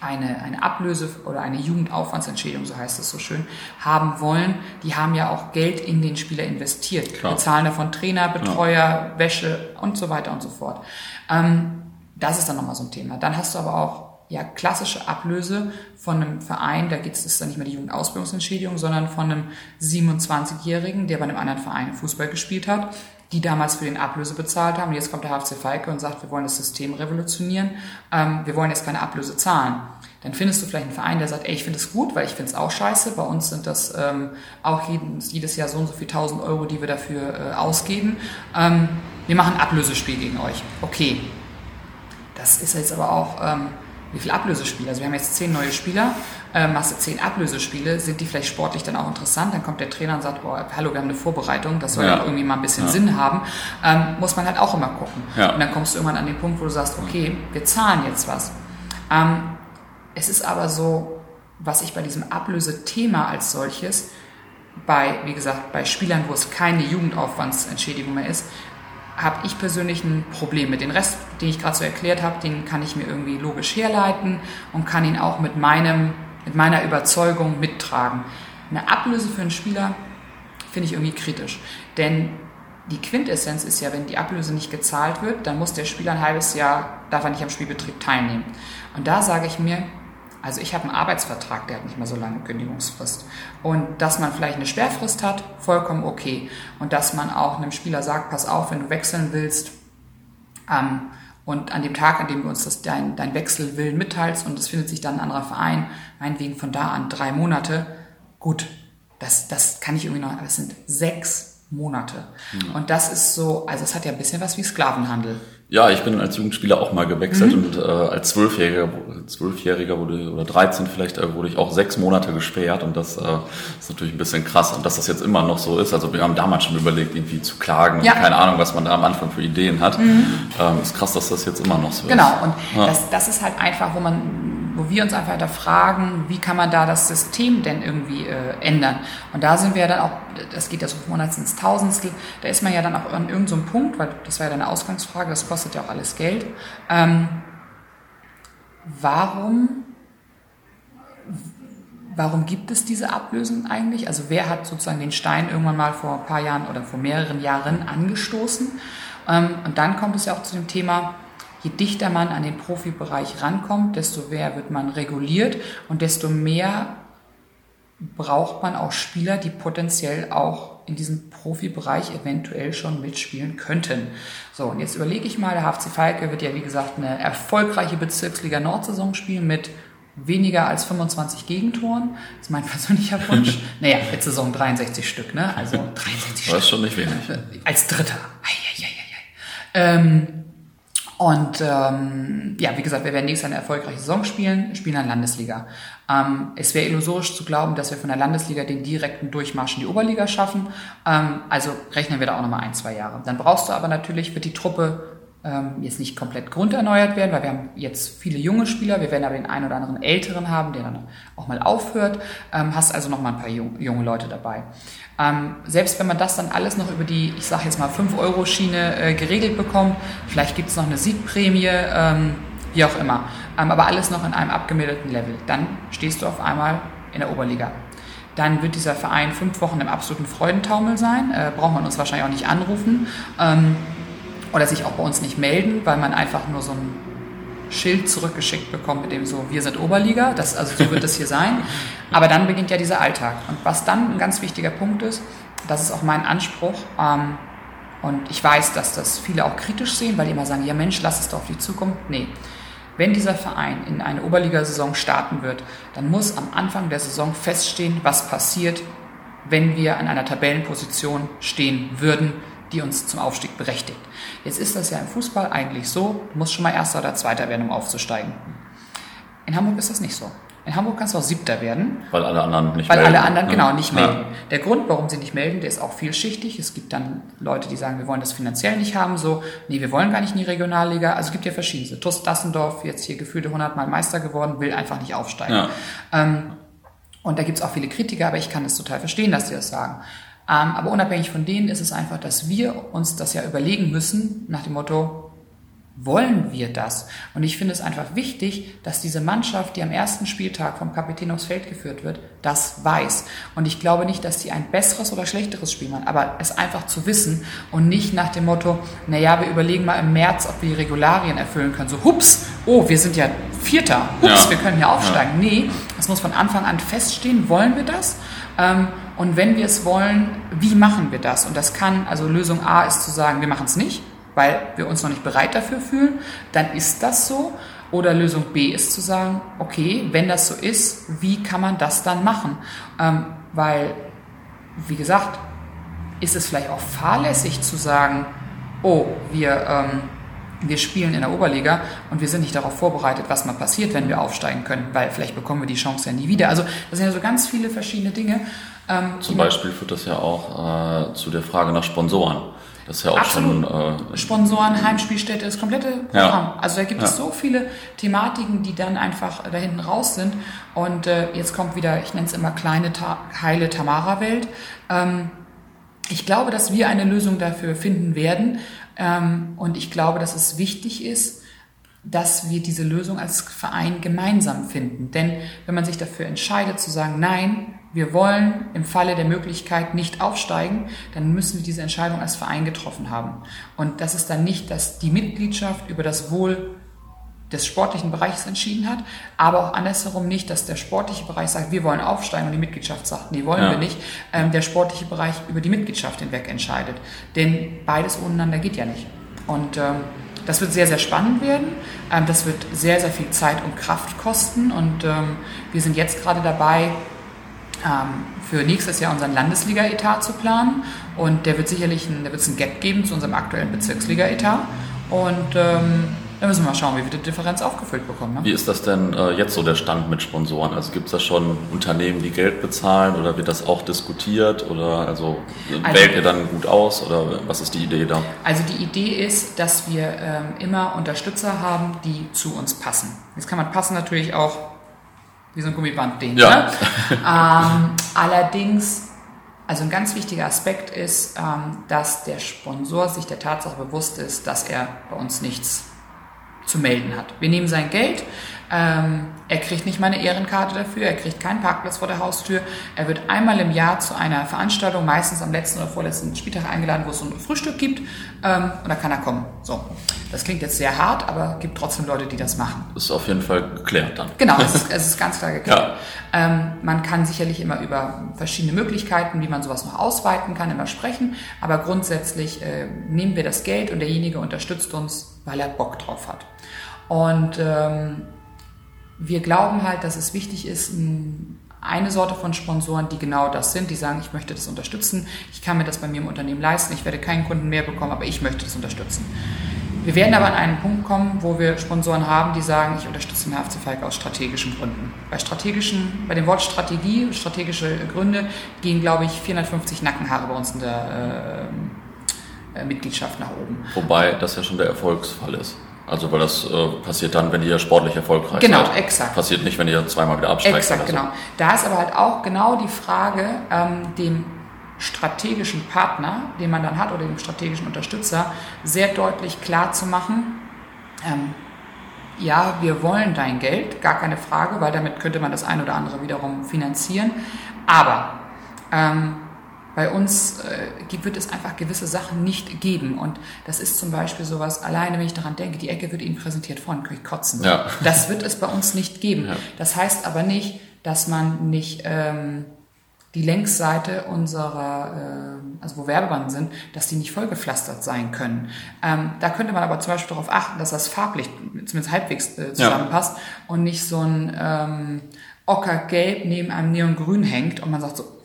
B: eine, eine Ablöse oder eine Jugendaufwandsentschädigung, so heißt es so schön, haben wollen, die haben ja auch Geld in den Spieler investiert. Klar. Bezahlen davon Trainer, Betreuer, ja. Wäsche und so weiter und so fort. Ähm, das ist dann nochmal so ein Thema. Dann hast du aber auch ja, klassische Ablöse von einem Verein, da geht es dann nicht mehr die Jugendausbildungsentschädigung, sondern von einem 27-Jährigen, der bei einem anderen Verein Fußball gespielt hat, die damals für den Ablöse bezahlt haben. Und jetzt kommt der HFC Falke und sagt, wir wollen das System revolutionieren, ähm, wir wollen jetzt keine Ablöse zahlen. Dann findest du vielleicht einen Verein, der sagt, ey, ich finde es gut, weil ich finde es auch scheiße. Bei uns sind das ähm, auch jedes, jedes Jahr so und so viel tausend Euro, die wir dafür äh, ausgeben. Ähm, wir machen ein Ablösespiel gegen euch. Okay. Das ist jetzt aber auch... Ähm, wie viele Ablösespiele? Also wir haben jetzt zehn neue Spieler, äh, du zehn Ablösespiele, sind die vielleicht sportlich dann auch interessant? Dann kommt der Trainer und sagt, oh, hallo, wir haben eine Vorbereitung, das soll ja, irgendwie mal ein bisschen ja. Sinn haben. Ähm, muss man halt auch immer gucken. Ja. Und dann kommst du irgendwann an den Punkt, wo du sagst, okay, wir zahlen jetzt was. Ähm, es ist aber so, was ich bei diesem Ablösethema als solches bei, wie gesagt, bei Spielern, wo es keine Jugendaufwandsentschädigung mehr ist, habe ich persönlich ein Problem mit. Den Rest, den ich gerade so erklärt habe, den kann ich mir irgendwie logisch herleiten und kann ihn auch mit, meinem, mit meiner Überzeugung mittragen. Eine Ablöse für einen Spieler finde ich irgendwie kritisch. Denn die Quintessenz ist ja, wenn die Ablöse nicht gezahlt wird, dann muss der Spieler ein halbes Jahr, darf er nicht am Spielbetrieb teilnehmen. Und da sage ich mir, also ich habe einen Arbeitsvertrag, der hat nicht mehr so lange Kündigungsfrist. Und dass man vielleicht eine Sperrfrist hat, vollkommen okay. Und dass man auch einem Spieler sagt, pass auf, wenn du wechseln willst, ähm, und an dem Tag, an dem du uns das, dein, dein Wechselwillen mitteilst und es findet sich dann ein anderer Verein, meinetwegen von da an drei Monate, gut, das, das kann ich irgendwie noch, aber es sind sechs Monate. Mhm. Und das ist so, also es hat ja ein bisschen was wie Sklavenhandel.
A: Ja, ich bin als Jugendspieler auch mal gewechselt mhm. und äh, als Zwölfjähriger, Zwölfjähriger wurde oder 13 vielleicht äh, wurde ich auch sechs Monate gesperrt und das äh, ist natürlich ein bisschen krass und dass das jetzt immer noch so ist. Also wir haben damals schon überlegt, irgendwie zu klagen ja. und keine Ahnung, was man da am Anfang für Ideen hat. Mhm. Ähm, ist krass, dass das jetzt immer noch so
B: genau. ist. Genau und ja. das, das ist halt einfach, wo man wo wir uns einfach hinterfragen, wie kann man da das System denn irgendwie äh, ändern. Und da sind wir ja dann auch, das geht ja so vom Monats ins Tausendstel, da ist man ja dann auch an irgendeinem so Punkt, weil das war ja deine Ausgangsfrage, das kostet ja auch alles Geld. Ähm, warum, warum gibt es diese Ablösen eigentlich? Also wer hat sozusagen den Stein irgendwann mal vor ein paar Jahren oder vor mehreren Jahren angestoßen? Ähm, und dann kommt es ja auch zu dem Thema, je dichter man an den Profibereich rankommt, desto mehr wird man reguliert und desto mehr braucht man auch Spieler, die potenziell auch in diesem Profibereich eventuell schon mitspielen könnten. So, und jetzt überlege ich mal, der HFC Falke wird ja, wie gesagt, eine erfolgreiche Bezirksliga Nordsaison spielen mit weniger als 25 Gegentoren. Das ist mein persönlicher Wunsch. naja, mit Saison 63 Stück, ne? Also 63
A: Stück. Das ist schon nicht wenig.
B: Als Dritter. Ähm, und ähm, ja, wie gesagt, wir werden nächstes Jahr eine erfolgreiche Saison spielen, spielen an Landesliga. Ähm, es wäre illusorisch zu glauben, dass wir von der Landesliga den direkten Durchmarsch in die Oberliga schaffen. Ähm, also rechnen wir da auch nochmal ein, zwei Jahre. Dann brauchst du aber natürlich, wird die Truppe jetzt nicht komplett grunderneuert werden, weil wir haben jetzt viele junge Spieler, wir werden aber den einen oder anderen älteren haben, der dann auch mal aufhört, ähm, hast also noch mal ein paar junge Leute dabei. Ähm, selbst wenn man das dann alles noch über die, ich sage jetzt mal 5-Euro-Schiene äh, geregelt bekommt, vielleicht gibt es noch eine Siegprämie, ähm, wie auch immer, ähm, aber alles noch in einem abgemilderten Level, dann stehst du auf einmal in der Oberliga. Dann wird dieser Verein fünf Wochen im absoluten Freudentaumel sein, äh, braucht man uns wahrscheinlich auch nicht anrufen. Ähm, oder sich auch bei uns nicht melden, weil man einfach nur so ein Schild zurückgeschickt bekommt mit dem so, wir sind Oberliga, das, also so wird das hier sein. Aber dann beginnt ja dieser Alltag. Und was dann ein ganz wichtiger Punkt ist, das ist auch mein Anspruch, ähm, und ich weiß, dass das viele auch kritisch sehen, weil die immer sagen, ja Mensch, lass es doch auf die Zukunft. Nee. Wenn dieser Verein in eine Oberligasaison starten wird, dann muss am Anfang der Saison feststehen, was passiert, wenn wir an einer Tabellenposition stehen würden, die uns zum Aufstieg berechtigt. Jetzt ist das ja im Fußball eigentlich so, du musst schon mal Erster oder Zweiter werden, um aufzusteigen. In Hamburg ist das nicht so. In Hamburg kannst du auch Siebter werden.
A: Weil alle anderen nicht
B: weil
A: melden.
B: Weil alle anderen,
A: ne?
B: genau, nicht melden.
A: Ja.
B: Der Grund, warum sie nicht melden, der ist auch vielschichtig. Es gibt dann Leute, die sagen, wir wollen das finanziell nicht haben, so, nee, wir wollen gar nicht in die Regionalliga. Also es gibt ja verschiedene. TuS Dassendorf, jetzt hier gefühlte 100 Mal Meister geworden, will einfach nicht aufsteigen.
A: Ja.
B: Ähm, und da gibt's auch viele Kritiker, aber ich kann es total verstehen, dass sie das sagen. Ähm, aber unabhängig von denen ist es einfach, dass wir uns das ja überlegen müssen, nach dem Motto, wollen wir das? Und ich finde es einfach wichtig, dass diese Mannschaft, die am ersten Spieltag vom Kapitän aufs Feld geführt wird, das weiß. Und ich glaube nicht, dass die ein besseres oder schlechteres Spiel machen, aber es einfach zu wissen und nicht nach dem Motto, na ja, wir überlegen mal im März, ob wir die Regularien erfüllen können. So, hups, oh, wir sind ja Vierter, hups,
A: Ja.
B: wir können hier aufsteigen. Nee, es muss von Anfang an feststehen, wollen wir das? Ähm, und wenn wir es wollen, wie machen wir das? Und das kann, also Lösung A ist zu sagen, wir machen es nicht, weil wir uns noch nicht bereit dafür fühlen, dann ist das so. Oder Lösung B ist zu sagen, okay, wenn das so ist, wie kann man das dann machen? Ähm, weil, wie gesagt, ist es vielleicht auch fahrlässig zu sagen, oh, wir, ähm, wir spielen in der Oberliga und wir sind nicht darauf vorbereitet, was mal passiert, wenn wir aufsteigen können, weil vielleicht bekommen wir die Chance ja nie wieder. Also das sind ja so ganz viele verschiedene Dinge. Ähm,
A: Zum Beispiel führt das ja auch äh, zu der Frage nach Sponsoren. Das ist ja auch
B: Absolut.
A: schon äh,
B: Sponsoren, Heimspielstätte, das komplette
A: Ja.
B: Programm. Also da gibt es
A: Ja.
B: so viele Thematiken, die dann einfach da hinten raus sind. Und äh, jetzt kommt wieder, ich nenne es immer kleine, Ta heile Tamara-Welt. Ähm, ich glaube, dass wir eine Lösung dafür finden werden. Ähm, und ich glaube, dass es wichtig ist, dass wir diese Lösung als Verein gemeinsam finden. Denn wenn man sich dafür entscheidet zu sagen, nein, wir wollen im Falle der Möglichkeit nicht aufsteigen, dann müssen wir diese Entscheidung als Verein getroffen haben. Und das ist dann nicht, dass die Mitgliedschaft über das Wohl des sportlichen Bereichs entschieden hat, aber auch andersherum nicht, dass der sportliche Bereich sagt, wir wollen aufsteigen und die Mitgliedschaft sagt, nee, wollen
A: Ja.
B: wir nicht, ähm, der sportliche Bereich über die Mitgliedschaft hinweg entscheidet. Denn beides ohneinander geht ja nicht. Und ähm, das wird sehr, sehr spannend werden. Ähm, das wird sehr, sehr viel Zeit und Kraft kosten. Und ähm, wir sind jetzt gerade dabei, für nächstes Jahr unseren Landesliga-Etat zu planen. Und der wird sicherlich ein, da wird es ein Gap geben zu unserem aktuellen Bezirksliga-Etat. Und ähm, da müssen wir mal schauen, wie wir die Differenz aufgefüllt bekommen. Ne?
A: Wie ist das denn äh, jetzt so der Stand mit Sponsoren? Also gibt es da schon Unternehmen, die Geld bezahlen oder wird das auch diskutiert oder also,
B: Also-
A: wählt ihr dann gut aus oder was ist die Idee da?
B: Also die Idee ist, dass wir ähm, immer Unterstützer haben, die zu uns passen. Jetzt kann man passen natürlich auch wie so ein Gummiband den.
A: Ja.
B: Ne? ähm, allerdings, also ein ganz wichtiger Aspekt ist, ähm, dass der Sponsor sich der Tatsache bewusst ist, dass er bei uns nichts zu melden hat. Wir nehmen sein Geld, ähm, er kriegt nicht mal eine Ehrenkarte dafür, er kriegt keinen Parkplatz vor der Haustür, er wird einmal im Jahr zu einer Veranstaltung, meistens am letzten oder vorletzten Spieltag eingeladen, wo es so ein Frühstück gibt ähm, und da kann er kommen. So, das klingt jetzt sehr hart, aber gibt trotzdem Leute, die das machen.
A: Das ist auf jeden Fall geklärt dann.
B: Genau, es ist, es ist ganz klar geklärt. Ähm, man kann sicherlich immer über verschiedene Möglichkeiten, wie man sowas noch ausweiten kann, immer sprechen. Aber grundsätzlich äh, nehmen wir das Geld und derjenige unterstützt uns, weil er Bock drauf hat. Und ähm, wir glauben halt, dass es wichtig ist, eine Sorte von Sponsoren, die genau das sind, die sagen, ich möchte das unterstützen, ich kann mir das bei mir im Unternehmen leisten, ich werde keinen Kunden mehr bekommen, aber ich möchte das unterstützen. Wir werden aber an einen Punkt kommen, wo wir Sponsoren haben, die sagen, ich unterstütze den HFC Falk aus strategischen Gründen. Bei strategischen, bei dem Wort Strategie, strategische Gründe, gehen, glaube ich, 450 Nackenhaare bei uns in der äh, Mitgliedschaft nach oben.
A: Wobei das ja schon der Erfolgsfall ist. Also weil das äh, passiert dann, wenn ihr sportlich erfolgreich
B: Genau,
A: seid.
B: exakt.
A: Passiert nicht, wenn ihr zweimal wieder absteigt.
B: Exakt,
A: so.
B: genau. Da ist aber halt auch genau die Frage, ähm, dem strategischen Partner, den man dann hat, oder dem strategischen Unterstützer, sehr deutlich klar zu machen, ähm, ja, wir wollen dein Geld, gar keine Frage, weil damit könnte man das ein oder andere wiederum finanzieren. Aber ähm, bei uns äh, wird es einfach gewisse Sachen nicht geben. Und das ist zum Beispiel sowas, alleine wenn ich daran denke, die Ecke wird Ihnen präsentiert vorne, kann ich kotzen.
A: Ja.
B: Das wird es bei uns nicht geben.
A: Ja.
B: Das heißt aber nicht, dass man nicht ähm, die Längsseite unserer, äh, also wo Werbebanden sind, dass die nicht vollgepflastert sein können. Ähm, da könnte man aber zum Beispiel darauf achten, dass das farblich zumindest halbwegs äh, zusammenpasst und nicht so ein ähm, Ockergelb neben einem Neongrün hängt und man sagt so,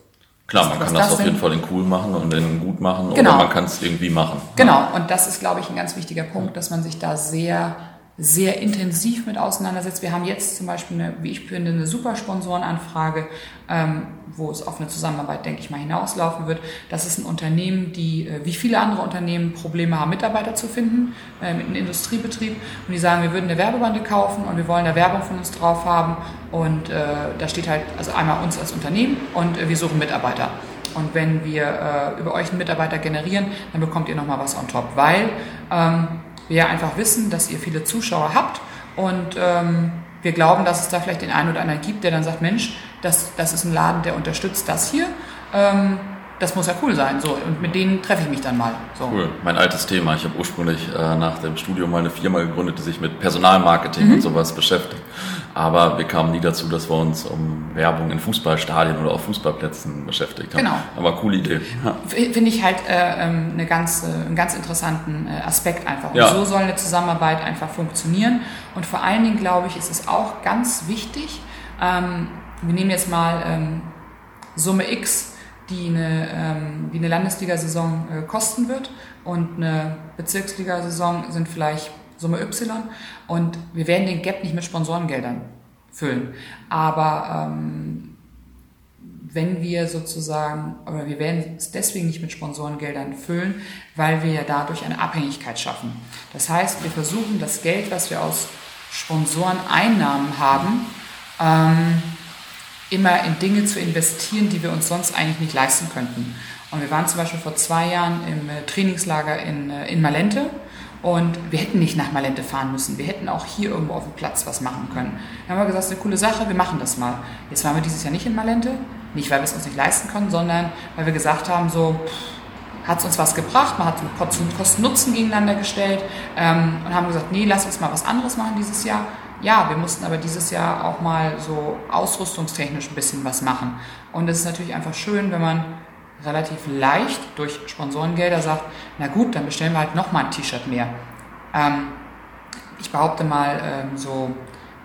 A: Klar, man kann das,
B: das
A: auf jeden? Fall in cool machen und in gut machen
B: Genau.
A: oder man kann es irgendwie machen.
B: Genau, und das ist, glaube ich, ein ganz wichtiger Punkt, dass man sich da sehr sehr intensiv mit auseinandersetzt. Wir haben jetzt zum Beispiel, eine, wie ich finde, eine super Sponsorenanfrage, ähm, wo es auf eine Zusammenarbeit, denke ich mal, hinauslaufen wird. Das ist ein Unternehmen, die äh, wie viele andere Unternehmen Probleme haben, Mitarbeiter zu finden, äh, mit einem Industriebetrieb. Und die sagen, wir würden eine Werbebande kaufen und wir wollen da Werbung von uns drauf haben. Und äh, da steht halt, also einmal uns als Unternehmen und äh, wir suchen Mitarbeiter. Und wenn wir äh, über euch einen Mitarbeiter generieren, dann bekommt ihr nochmal was on top, weil ähm, wir einfach wissen, dass ihr viele Zuschauer habt und ähm, wir glauben, dass es da vielleicht den einen oder anderen gibt, der dann sagt, Mensch, das, das ist ein Laden, der unterstützt das hier. Ähm, das muss ja cool sein. So, und mit denen treffe ich mich dann mal. So.
A: Cool, mein altes Thema. Ich habe ursprünglich äh, nach dem Studium mal eine Firma gegründet, die sich mit Personalmarketing mhm. und sowas beschäftigt. Aber wir kamen nie dazu, dass wir uns um Werbung in Fußballstadien oder auf Fußballplätzen beschäftigt haben. Genau. Aber coole Idee.
B: Ja. Finde ich halt äh, ähm, eine ganz, äh, einen ganz interessanten äh, Aspekt einfach. Und ja. so soll eine Zusammenarbeit einfach funktionieren. Und vor allen Dingen, glaube ich, ist es auch ganz wichtig, ähm, wir nehmen jetzt mal ähm, Summe X, die eine, ähm, die eine Landesliga-Saison äh, kosten wird und eine Bezirksliga-Saison sind vielleicht Summe Y und wir werden den Gap nicht mit Sponsorengeldern füllen. Aber ähm, wenn wir sozusagen, oder wir werden es deswegen nicht mit Sponsorengeldern füllen, weil wir ja dadurch eine Abhängigkeit schaffen. Das heißt, wir versuchen das Geld, was wir aus Sponsoreneinnahmen haben, ähm, immer in Dinge zu investieren, die wir uns sonst eigentlich nicht leisten könnten. Und wir waren zum Beispiel vor zwei Jahren im äh, Trainingslager in, äh, in Malente und wir hätten nicht nach Malente fahren müssen. Wir hätten auch hier irgendwo auf dem Platz was machen können. Dann haben wir gesagt, das ist eine coole Sache, wir machen das mal. Jetzt waren wir dieses Jahr nicht in Malente. Nicht, weil wir es uns nicht leisten können, sondern weil wir gesagt haben, so hat es uns was gebracht. Man hat Kosten-Nutzen gegeneinander gestellt ähm, und haben gesagt, nee, lass uns mal was anderes machen dieses Jahr. Ja, wir mussten aber dieses Jahr auch mal so ausrüstungstechnisch ein bisschen was machen. Und es ist natürlich einfach schön, wenn man relativ leicht durch Sponsorengelder sagt, na gut, dann bestellen wir halt nochmal ein T-Shirt mehr. Ähm, ich behaupte mal, ähm, so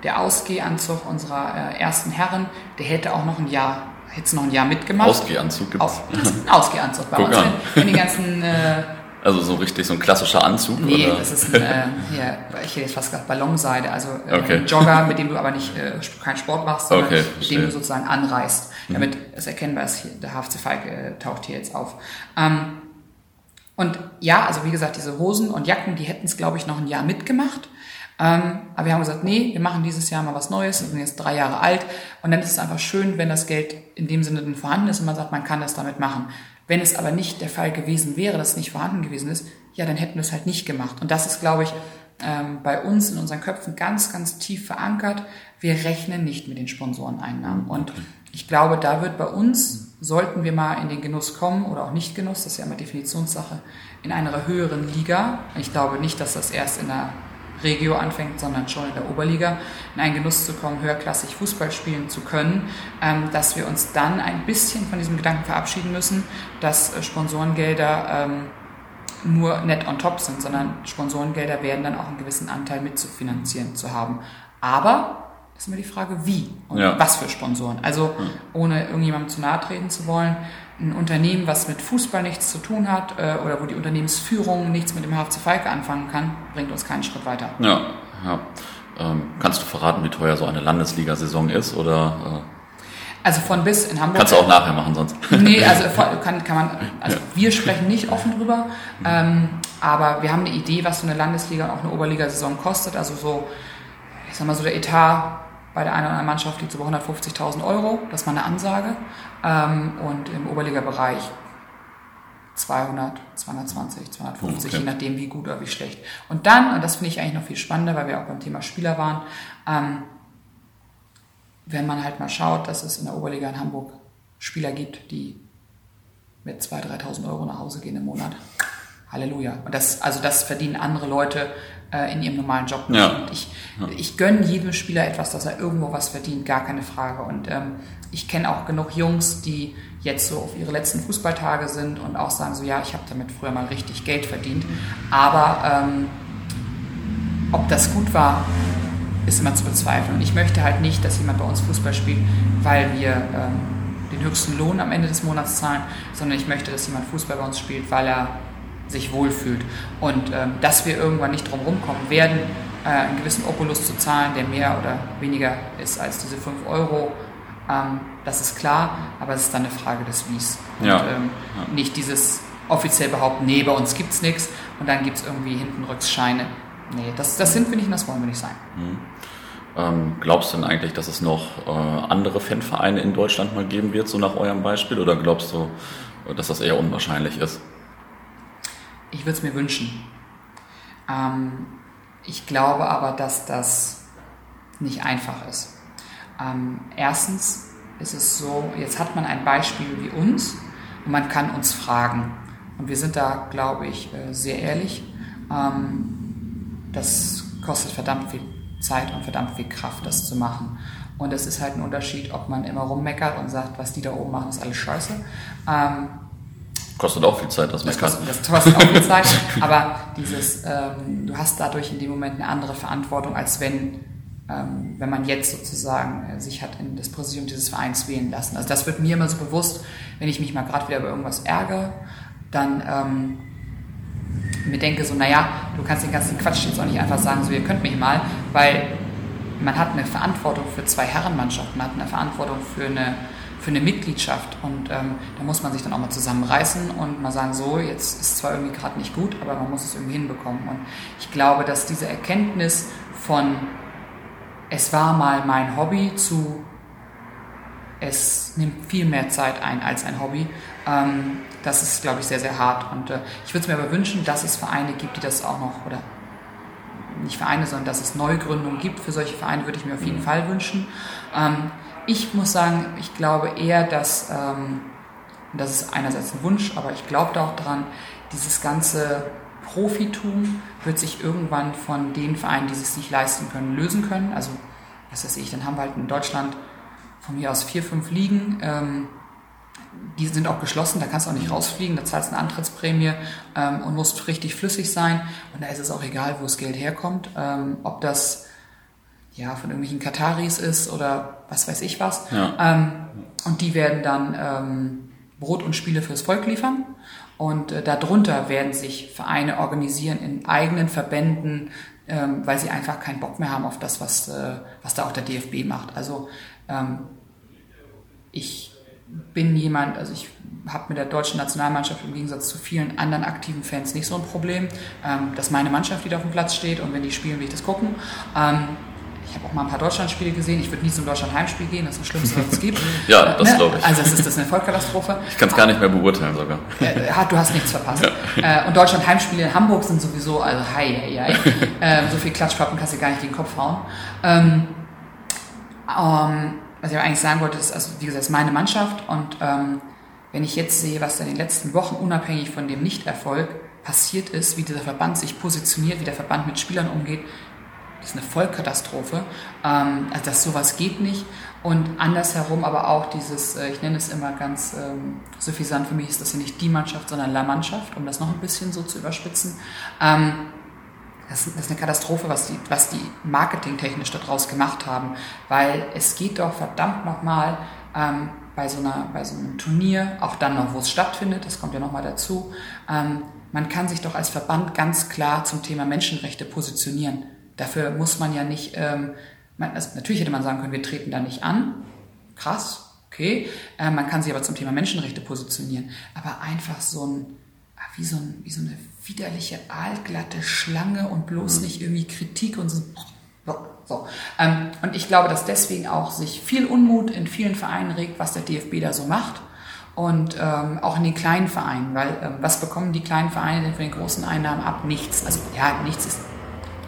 B: der Ausgehanzug unserer äh, ersten Herren, der hätte auch noch ein Jahr, hätte noch ein Jahr mitgemacht.
A: Ausgehanzug
B: gibt es. Ausgehanzug bei Guck uns. An. Wenn, wenn die ganzen äh,
A: also so richtig so ein klassischer Anzug?
B: Nee, oder? das ist ein, äh, hier, ich hätte jetzt fast gesagt Ballonseide, also äh, okay. ein Jogger, mit dem du aber nicht äh, keinen Sport machst, sondern okay, mit dem du sozusagen anreißt, mhm. damit mhm. es erkennbar ist, hier, der HFC Falk äh, taucht hier jetzt auf. Ähm, und ja, also wie gesagt, diese Hosen und Jacken, die hätten es, glaube ich, noch ein Jahr mitgemacht. Ähm, aber wir haben gesagt, nee, wir machen dieses Jahr mal was Neues, wir sind jetzt drei Jahre alt und dann ist es einfach schön, wenn das Geld in dem Sinne dann vorhanden ist und man sagt, man kann das damit machen. Wenn es aber nicht der Fall gewesen wäre, dass es nicht vorhanden gewesen ist, ja, dann hätten wir es halt nicht gemacht. Und das ist, glaube ich, ähm, bei uns in unseren Köpfen ganz, ganz tief verankert. Wir rechnen nicht mit den Sponsoreneinnahmen. Und ich glaube, da wird bei uns, sollten wir mal in den Genuss kommen oder auch nicht Genuss, das ist ja immer Definitionssache, in einer höheren Liga. Ich glaube nicht, dass das erst in der Regio anfängt, sondern schon in der Oberliga, in einen Genuss zu kommen, höherklassig Fußball spielen zu können, ähm, dass wir uns dann ein bisschen von diesem Gedanken verabschieden müssen, dass äh, Sponsorengelder ähm, nur net on top sind, sondern Sponsorengelder werden dann auch einen gewissen Anteil mitzufinanzieren zu haben. Aber ist immer die Frage, wie und ja. was für Sponsoren. Also ohne irgendjemandem zu nahe treten zu wollen, ein Unternehmen, was mit Fußball nichts zu tun hat äh, oder wo die Unternehmensführung nichts mit dem HFC Falke anfangen kann, bringt uns keinen Schritt weiter.
A: Ja, ja. Ähm, kannst du verraten, wie teuer so eine Landesliga-Saison ist oder? Äh?
B: Also von bis in Hamburg.
A: Kannst du auch nachher machen sonst.
B: Nee, also kann, kann man, also ja. wir sprechen nicht offen drüber, ähm, aber wir haben eine Idee, was so eine Landesliga und auch eine Oberliga-Saison kostet. Also so, ich sag mal so der Etat bei der einen oder anderen Mannschaft liegt es über 150.000 Euro, das war eine Ansage. Ähm, und im Oberliga-Bereich 200, 220, 250, okay. je nachdem wie gut oder wie schlecht. Und dann, und das finde ich eigentlich noch viel spannender, weil wir auch beim Thema Spieler waren, ähm, wenn man halt mal schaut, dass es in der Oberliga in Hamburg Spieler gibt, die mit 2.000, 3.000 Euro nach Hause gehen im Monat. Halleluja. Und das, also das verdienen andere Leute äh, in ihrem normalen Job. Ja. Und ich, ja. ich gönne jedem Spieler etwas, dass er irgendwo was verdient, gar keine Frage. Und ähm, ich kenne auch genug Jungs, die jetzt so auf ihre letzten Fußballtage sind und auch sagen so, ja, ich habe damit früher mal richtig Geld verdient. Aber ähm, ob das gut war, ist immer zu bezweifeln. Und ich möchte halt nicht, dass jemand bei uns Fußball spielt, weil wir ähm, den höchsten Lohn am Ende des Monats zahlen, sondern ich möchte, dass jemand Fußball bei uns spielt, weil er sich wohlfühlt. Und ähm, dass wir irgendwann nicht drum rumkommen werden, äh, einen gewissen Opulus zu zahlen, der mehr oder weniger ist als diese 5 Euro. Ähm, das ist klar, aber es ist dann eine Frage des Wies.
A: Ja.
B: Und ähm, ja. nicht dieses offiziell behaupten, nee, bei uns gibt es nichts und dann gibt es irgendwie hinten Rücksscheine. Nee, das, das sind wir nicht und das wollen wir nicht sein.
A: Mhm. Ähm, glaubst du denn eigentlich, dass es noch äh, andere Fanvereine in Deutschland mal geben wird, so nach eurem Beispiel? Oder glaubst du, dass das eher unwahrscheinlich ist?
B: Ich würde es mir wünschen. Ähm, ich glaube aber, dass das nicht einfach ist. Ähm, erstens ist es so, jetzt hat man ein Beispiel wie uns und man kann uns fragen. Und wir sind da, glaube ich, äh, sehr ehrlich. Ähm, das kostet verdammt viel Zeit und verdammt viel Kraft, das zu machen. Und es ist halt ein Unterschied, ob man immer rummeckert und sagt, was die da oben machen, ist alles scheiße. Ähm,
A: kostet auch viel Zeit, das
B: Meckern. Das kostet, das kostet auch viel Zeit, aber dieses, ähm, du hast dadurch in dem Moment eine andere Verantwortung, als wenn, ähm, wenn man jetzt sozusagen äh, sich hat in das Präsidium dieses Vereins wählen lassen. Also das wird mir immer so bewusst, wenn ich mich mal gerade wieder über irgendwas ärgere, dann ähm, mir denke so, naja, du kannst den ganzen Quatsch jetzt auch nicht einfach sagen, so ihr könnt mich mal, weil man hat eine Verantwortung für zwei Herrenmannschaften, man hat eine Verantwortung für eine, für eine Mitgliedschaft und ähm, da muss man sich dann auch mal zusammenreißen und mal sagen, so, jetzt ist zwar irgendwie gerade nicht gut, aber man muss es irgendwie hinbekommen und ich glaube, dass diese Erkenntnis von es war mal mein Hobby zu es nimmt viel mehr Zeit ein als ein Hobby. Ähm, das ist, glaube ich, sehr, sehr hart. Und äh, ich würde es mir aber wünschen, dass es Vereine gibt, die das auch noch, oder nicht Vereine, sondern dass es Neugründungen gibt. Für solche Vereine würde ich mir auf jeden mhm. Fall wünschen. Ähm, ich muss sagen, ich glaube eher, dass, ähm, das ist einerseits ein Wunsch, aber ich glaube da auch dran, dieses ganze Profitum wird sich irgendwann von den Vereinen, die es sich leisten können, lösen können. Also, was weiß ich, dann haben wir halt in Deutschland von mir aus vier, fünf Ligen. Ähm, die sind auch geschlossen, da kannst du auch nicht rausfliegen, da zahlst du eine Antrittsprämie ähm, und musst richtig flüssig sein. Und da ist es auch egal, wo das Geld herkommt, ähm, ob das ja von irgendwelchen Kataris ist oder was weiß ich was. Ja. Ähm, und die werden dann ähm, Brot und Spiele fürs Volk liefern. Und äh, darunter werden sich Vereine organisieren in eigenen Verbänden, ähm, weil sie einfach keinen Bock mehr haben auf das, was, äh, was da auch der DFB macht. Also ähm, ich bin jemand, also ich habe mit der deutschen Nationalmannschaft im Gegensatz zu vielen anderen aktiven Fans nicht so ein Problem. Ähm, dass meine Mannschaft, die da auf dem Platz steht und wenn die spielen, will ich das gucken. Ähm, ich habe auch mal ein paar Deutschlandspiele gesehen. Ich würde nie zum Deutschland-Heimspiel gehen, das ist das Schlimmste, was es gibt.
A: ja, das ne? glaube ich.
B: Also es ist das eine Vollkatastrophe.
A: Ich kann es gar nicht mehr beurteilen sogar.
B: Äh, du hast nichts verpasst. Ja. Äh, und Deutschland-Heimspiele in Hamburg sind sowieso, also hei, hei. äh, so viel Klatschpappen kannst du gar nicht in den Kopf hauen. Ähm, ähm, was ich aber eigentlich sagen wollte, ist, also wie gesagt, ist meine Mannschaft und ähm, wenn ich jetzt sehe, was in den letzten Wochen unabhängig von dem Nichterfolg passiert ist, wie dieser Verband sich positioniert, wie der Verband mit Spielern umgeht, ist eine Vollkatastrophe. Ähm, also das sowas geht nicht. Und andersherum aber auch dieses, äh, ich nenne es immer ganz ähm, suffisant, für mich ist das ja nicht die Mannschaft, sondern La Mannschaft, um das noch ein bisschen so zu überspitzen. Ähm, das, ist eine Katastrophe, was die, was die marketingtechnisch daraus gemacht haben, weil es geht doch verdammt nochmal ähm, bei, so bei so einem Turnier, auch dann noch, wo es stattfindet, das kommt ja nochmal dazu, ähm, man kann sich doch als Verband ganz klar zum Thema Menschenrechte positionieren. Dafür muss man ja nicht, ähm, man, also natürlich hätte man sagen können, wir treten da nicht an, krass, okay, äh, man kann sich aber zum Thema Menschenrechte positionieren, aber einfach so ein, ah, wie so, ein, wie so eine widerliche, aalglatte Schlange und bloß mhm. nicht irgendwie Kritik und so. so. Ähm, und ich glaube, dass deswegen auch sich viel Unmut in vielen Vereinen regt, was der DFB da so macht. Und ähm, auch in den kleinen Vereinen, weil ähm, was bekommen die kleinen Vereine denn für den großen Einnahmen ab? Nichts. Also ja, nichts ist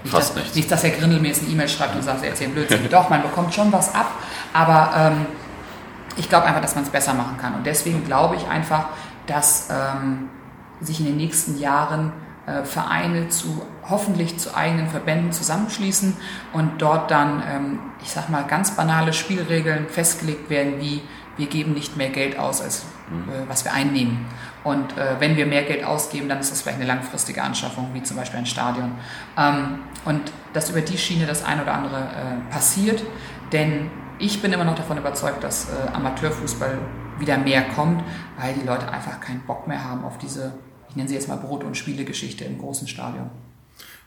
A: nicht, Fast dass, nichts.
B: Nicht, dass Herr Grindel mir jetzt eine E-Mail schreibt und sagt, er erzählt Blödsinn. Doch, man bekommt schon was ab, aber ähm, ich glaube einfach, dass man es besser machen kann. Und deswegen glaube ich einfach, dass ähm, sich in den nächsten Jahren äh, Vereine zu hoffentlich zu eigenen Verbänden zusammenschließen und dort dann, ähm, ich sag mal, ganz banale Spielregeln festgelegt werden, wie wir geben nicht mehr Geld aus, als mhm. äh, was wir einnehmen. Und äh, wenn wir mehr Geld ausgeben, dann ist das vielleicht eine langfristige Anschaffung, wie zum Beispiel ein Stadion. Ähm, und dass über die Schiene das ein oder andere äh, passiert, denn ich bin immer noch davon überzeugt, dass äh, Amateurfußball wieder mehr kommt, weil die Leute einfach keinen Bock mehr haben auf diese ich nenne sie jetzt mal Brot- und Spielegeschichte im großen Stadion.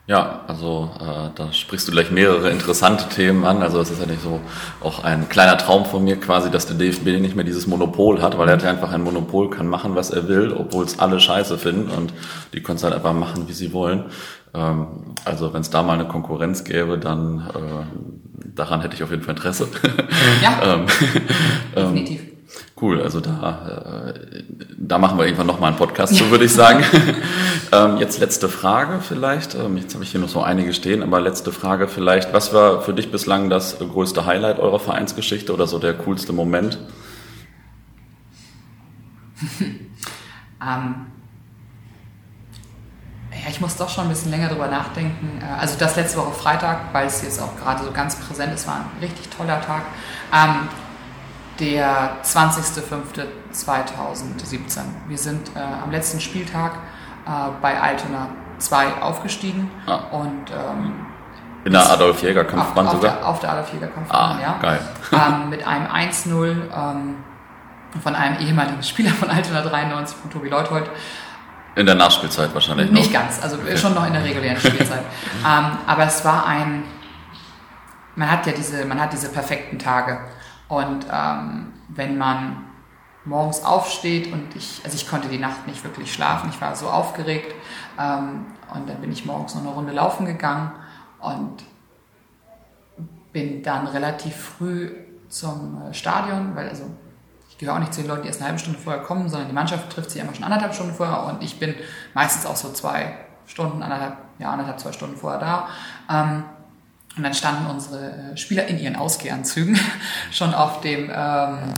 A: Ja, also äh, da sprichst du gleich mehrere interessante Themen an. Also es ist ja nicht so auch ein kleiner Traum von mir quasi, dass der DFB nicht mehr dieses Monopol hat, weil er hat ja einfach ein Monopol, kann machen, was er will, obwohl es alle scheiße finden und die können es halt einfach machen, wie sie wollen. Ähm, also wenn es da mal eine Konkurrenz gäbe, dann äh, daran hätte ich auf jeden Fall Interesse.
B: Ja, ähm, definitiv.
A: Cool, also da, äh, da machen wir irgendwann nochmal einen Podcast zu, würde ich sagen. ähm, jetzt letzte Frage vielleicht. Ähm, jetzt habe ich hier noch so einige stehen, aber letzte Frage vielleicht. Was war für dich bislang das größte Highlight eurer Vereinsgeschichte oder so der coolste Moment?
B: ähm, ja, ich muss doch schon ein bisschen länger drüber nachdenken. Äh, also das letzte Woche Freitag, weil es jetzt auch gerade so ganz präsent ist, war ein richtig toller Tag. Der 20.05.2017. Wir sind äh, am letzten Spieltag äh, bei Altona 2 aufgestiegen
A: Ah.
B: und ähm,
A: In der Adolf-Jäger-Kampfbahn
B: auf, auf,
A: sogar?
B: der, auf der Adolf-Jäger-Kampfbahn,
A: Ah,
B: ja.
A: geil.
B: Ähm, mit einem 1-0 ähm, von einem ehemaligen Spieler von Altona 93, von Tobi Leuthold.
A: In der Nachspielzeit wahrscheinlich noch.
B: Nicht ganz, also schon noch in der regulären Spielzeit. ähm, aber es war ein, man hat ja diese, man hat diese perfekten Tage. Und ähm, wenn man morgens aufsteht und ich, also ich konnte die Nacht nicht wirklich schlafen, ich war so aufgeregt ähm, und dann bin ich morgens noch eine Runde laufen gegangen und bin dann relativ früh zum äh, Stadion, weil also ich gehöre auch nicht zu den Leuten, die erst eine halbe Stunde vorher kommen, sondern die Mannschaft trifft sich immer schon anderthalb Stunden vorher und ich bin meistens auch so zwei Stunden, anderthalb, ja, anderthalb, zwei Stunden vorher da. Ähm, und dann standen unsere äh, Spieler in ihren Ausgehanzügen schon auf dem ähm,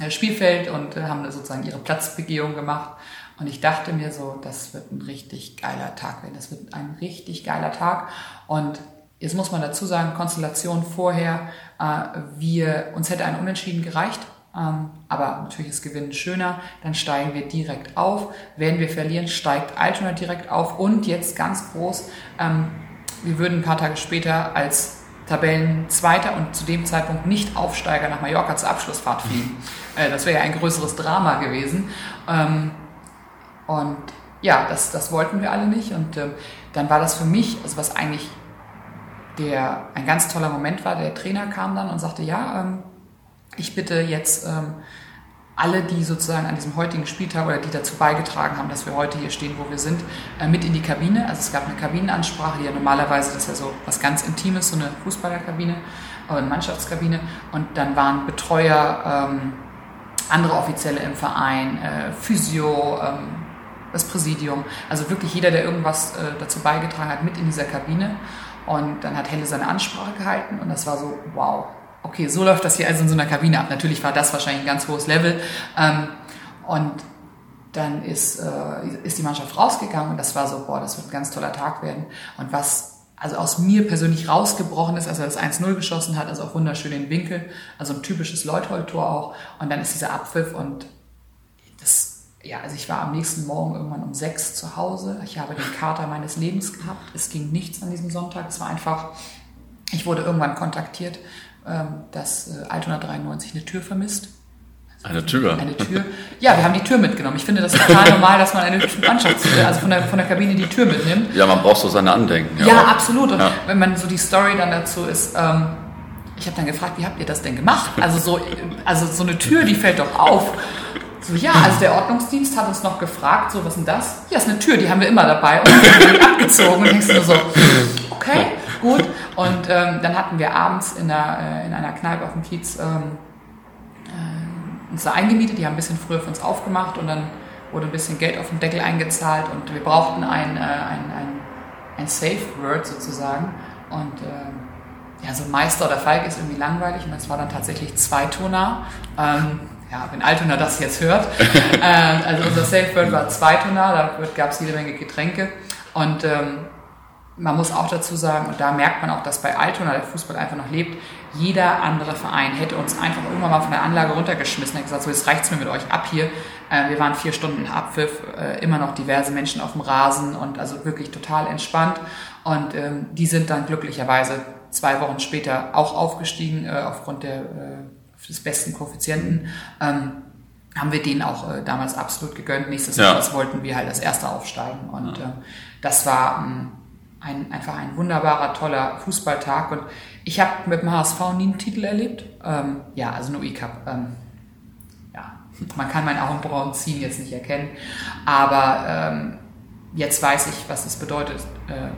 B: äh, Spielfeld und äh, haben sozusagen ihre Platzbegehung gemacht. Und ich dachte mir so, das wird ein richtig geiler Tag werden. Das wird ein richtig geiler Tag. Und jetzt muss man dazu sagen, Konstellation vorher, äh, wir, uns hätte ein Unentschieden gereicht. Ähm, aber natürlich ist Gewinnen schöner. Dann steigen wir direkt auf. Wenn wir verlieren, steigt Altona direkt auf. Und jetzt ganz groß, ähm, wir würden ein paar Tage später als Tabellenzweiter und zu dem Zeitpunkt nicht Aufsteiger nach Mallorca zur Abschlussfahrt fliegen. Äh, das wäre ja ein größeres Drama gewesen. Ähm, und ja, das, das wollten wir alle nicht. Und ähm, dann war das für mich, also was eigentlich der, ein ganz toller Moment war, der Trainer kam dann und sagte, ja, ähm, ich bitte jetzt alle, die sozusagen an diesem heutigen Spieltag oder die dazu beigetragen haben, dass wir heute hier stehen, wo wir sind, äh, mit in die Kabine. Also es gab eine Kabinenansprache, die ja normalerweise, das ist ja so was ganz Intimes, so eine Fußballerkabine, äh, Mannschaftskabine. Und dann waren Betreuer, ähm, andere Offizielle im Verein, äh, Physio, ähm, das Präsidium, also wirklich jeder, der irgendwas äh, dazu beigetragen hat, mit in dieser Kabine. Und dann hat Helle seine Ansprache gehalten und das war so, wow, okay, so läuft das hier also in so einer Kabine ab. Natürlich war das wahrscheinlich ein ganz hohes Level. Ähm, und dann ist, äh, ist die Mannschaft rausgegangen und das war so, boah, das wird ein ganz toller Tag werden. Und was also aus mir persönlich rausgebrochen ist, als er das 1-0 geschossen hat, also auch wunderschön den Winkel, also ein typisches Leuthold-Tor auch. Und dann ist dieser Abpfiff und das ja, also ich war am nächsten Morgen irgendwann um sechs zu Hause. Ich habe den Kater meines Lebens gehabt. Es ging nichts an diesem Sonntag. Es war einfach, ich wurde irgendwann kontaktiert, dass äh, Altona 93 eine Tür vermisst.
A: Eine Tür?
B: Eine Tür. Ja, wir haben die Tür mitgenommen. Ich finde das total normal, dass man eine Mannschaft, also von der, von der Kabine die Tür mitnimmt.
A: Ja, man braucht so seine Andenken.
B: Ja, auch. absolut. Und
A: ja.
B: wenn man so die Story dann dazu ist, ähm, ich habe dann gefragt, wie habt ihr das denn gemacht? Also so, also so eine Tür, die fällt doch auf. So, ja, also der Ordnungsdienst hat uns noch gefragt, so, was ist denn das? Ja, ist eine Tür, die haben wir immer dabei. Und dann abgezogen und denkst du so, okay, gut. Und ähm, dann hatten wir abends in, der, äh, in einer Kneipe auf dem Kiez ähm, äh, uns da eingemietet, die haben ein bisschen früher für uns aufgemacht und dann wurde ein bisschen Geld auf den Deckel eingezahlt und wir brauchten ein, äh, ein, ein, ein Safe Word sozusagen. Und äh, ja, so Meister oder Falk ist irgendwie langweilig und das war dann tatsächlich Zweitoner. Ähm, ja, wenn Altona das jetzt hört. äh, also unser Safe Word war Zweitoner, da gab es jede Menge Getränke. Und ähm, man muss auch dazu sagen, und da merkt man auch, dass bei Altona der Fußball einfach noch lebt, jeder andere Verein hätte uns einfach irgendwann mal von der Anlage runtergeschmissen. Er hat gesagt, so jetzt reicht's mir mit euch ab hier. Äh, wir waren vier Stunden Abpfiff, äh, immer noch diverse Menschen auf dem Rasen und also wirklich total entspannt. Und ähm, die sind dann glücklicherweise zwei Wochen später auch aufgestiegen äh, aufgrund der, äh, des besten Koeffizienten. Ähm, haben wir denen auch äh, damals absolut gegönnt. Nichtsdestotrotz ja. wollten wir halt als Erster aufsteigen. Und ja. äh, das war, mh, ein, einfach ein wunderbarer, toller Fußballtag. Und ich habe mit dem HSV nie einen Titel erlebt. Ähm, ja, also nur E-Cup. Ähm, ja, man kann meinen Augenbrauen ziehen jetzt nicht erkennen. Aber ähm, jetzt weiß ich, was es bedeutet, äh,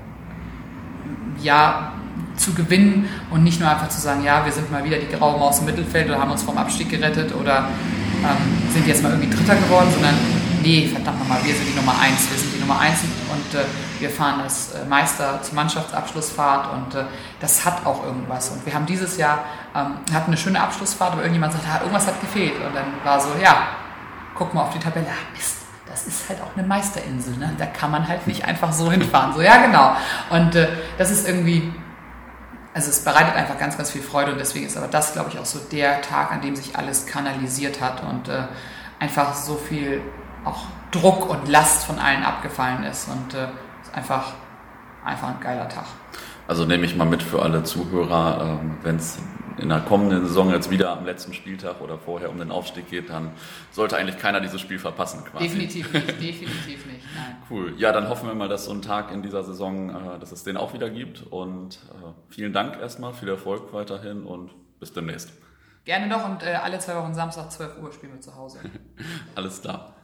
B: ja, zu gewinnen und nicht nur einfach zu sagen, ja, wir sind mal wieder die graue Maus im Mittelfeld oder haben uns vom Abstieg gerettet oder ähm, sind jetzt mal irgendwie Dritter geworden, sondern nee, verdammt nochmal, wir sind die Nummer eins, wir sind die Nummer eins und äh, wir fahren als äh, Meister zur Mannschaftsabschlussfahrt und äh, das hat auch irgendwas. Und wir haben dieses Jahr, ähm, hatten eine schöne Abschlussfahrt, aber irgendjemand sagt, ah, irgendwas hat gefehlt. Und dann war so, ja, guck mal auf die Tabelle, ah, Mist, das ist halt auch eine Meisterinsel, ne? da kann man halt nicht einfach so hinfahren. So, ja, genau. Und äh, das ist irgendwie, also es bereitet einfach ganz, ganz viel Freude und deswegen ist aber das, glaube ich, auch so der Tag, an dem sich alles kanalisiert hat und äh, einfach so viel auch Druck und Last von allen abgefallen ist und äh, einfach, einfach ein geiler Tag.
A: Also nehme ich mal mit für alle Zuhörer, ähm, wenn es in der kommenden Saison jetzt wieder am letzten Spieltag oder vorher um den Aufstieg geht, dann sollte eigentlich keiner dieses Spiel verpassen.
B: Quasi. Definitiv nicht, definitiv nicht. Nein.
A: Cool. Ja, dann hoffen wir mal, dass so ein Tag in dieser Saison, äh, dass es den auch wieder gibt. Und äh, vielen Dank erstmal, viel Erfolg weiterhin und bis demnächst.
B: Gerne doch und äh, alle zwei Wochen Samstag 12 Uhr spielen wir zu Hause.
A: Alles klar.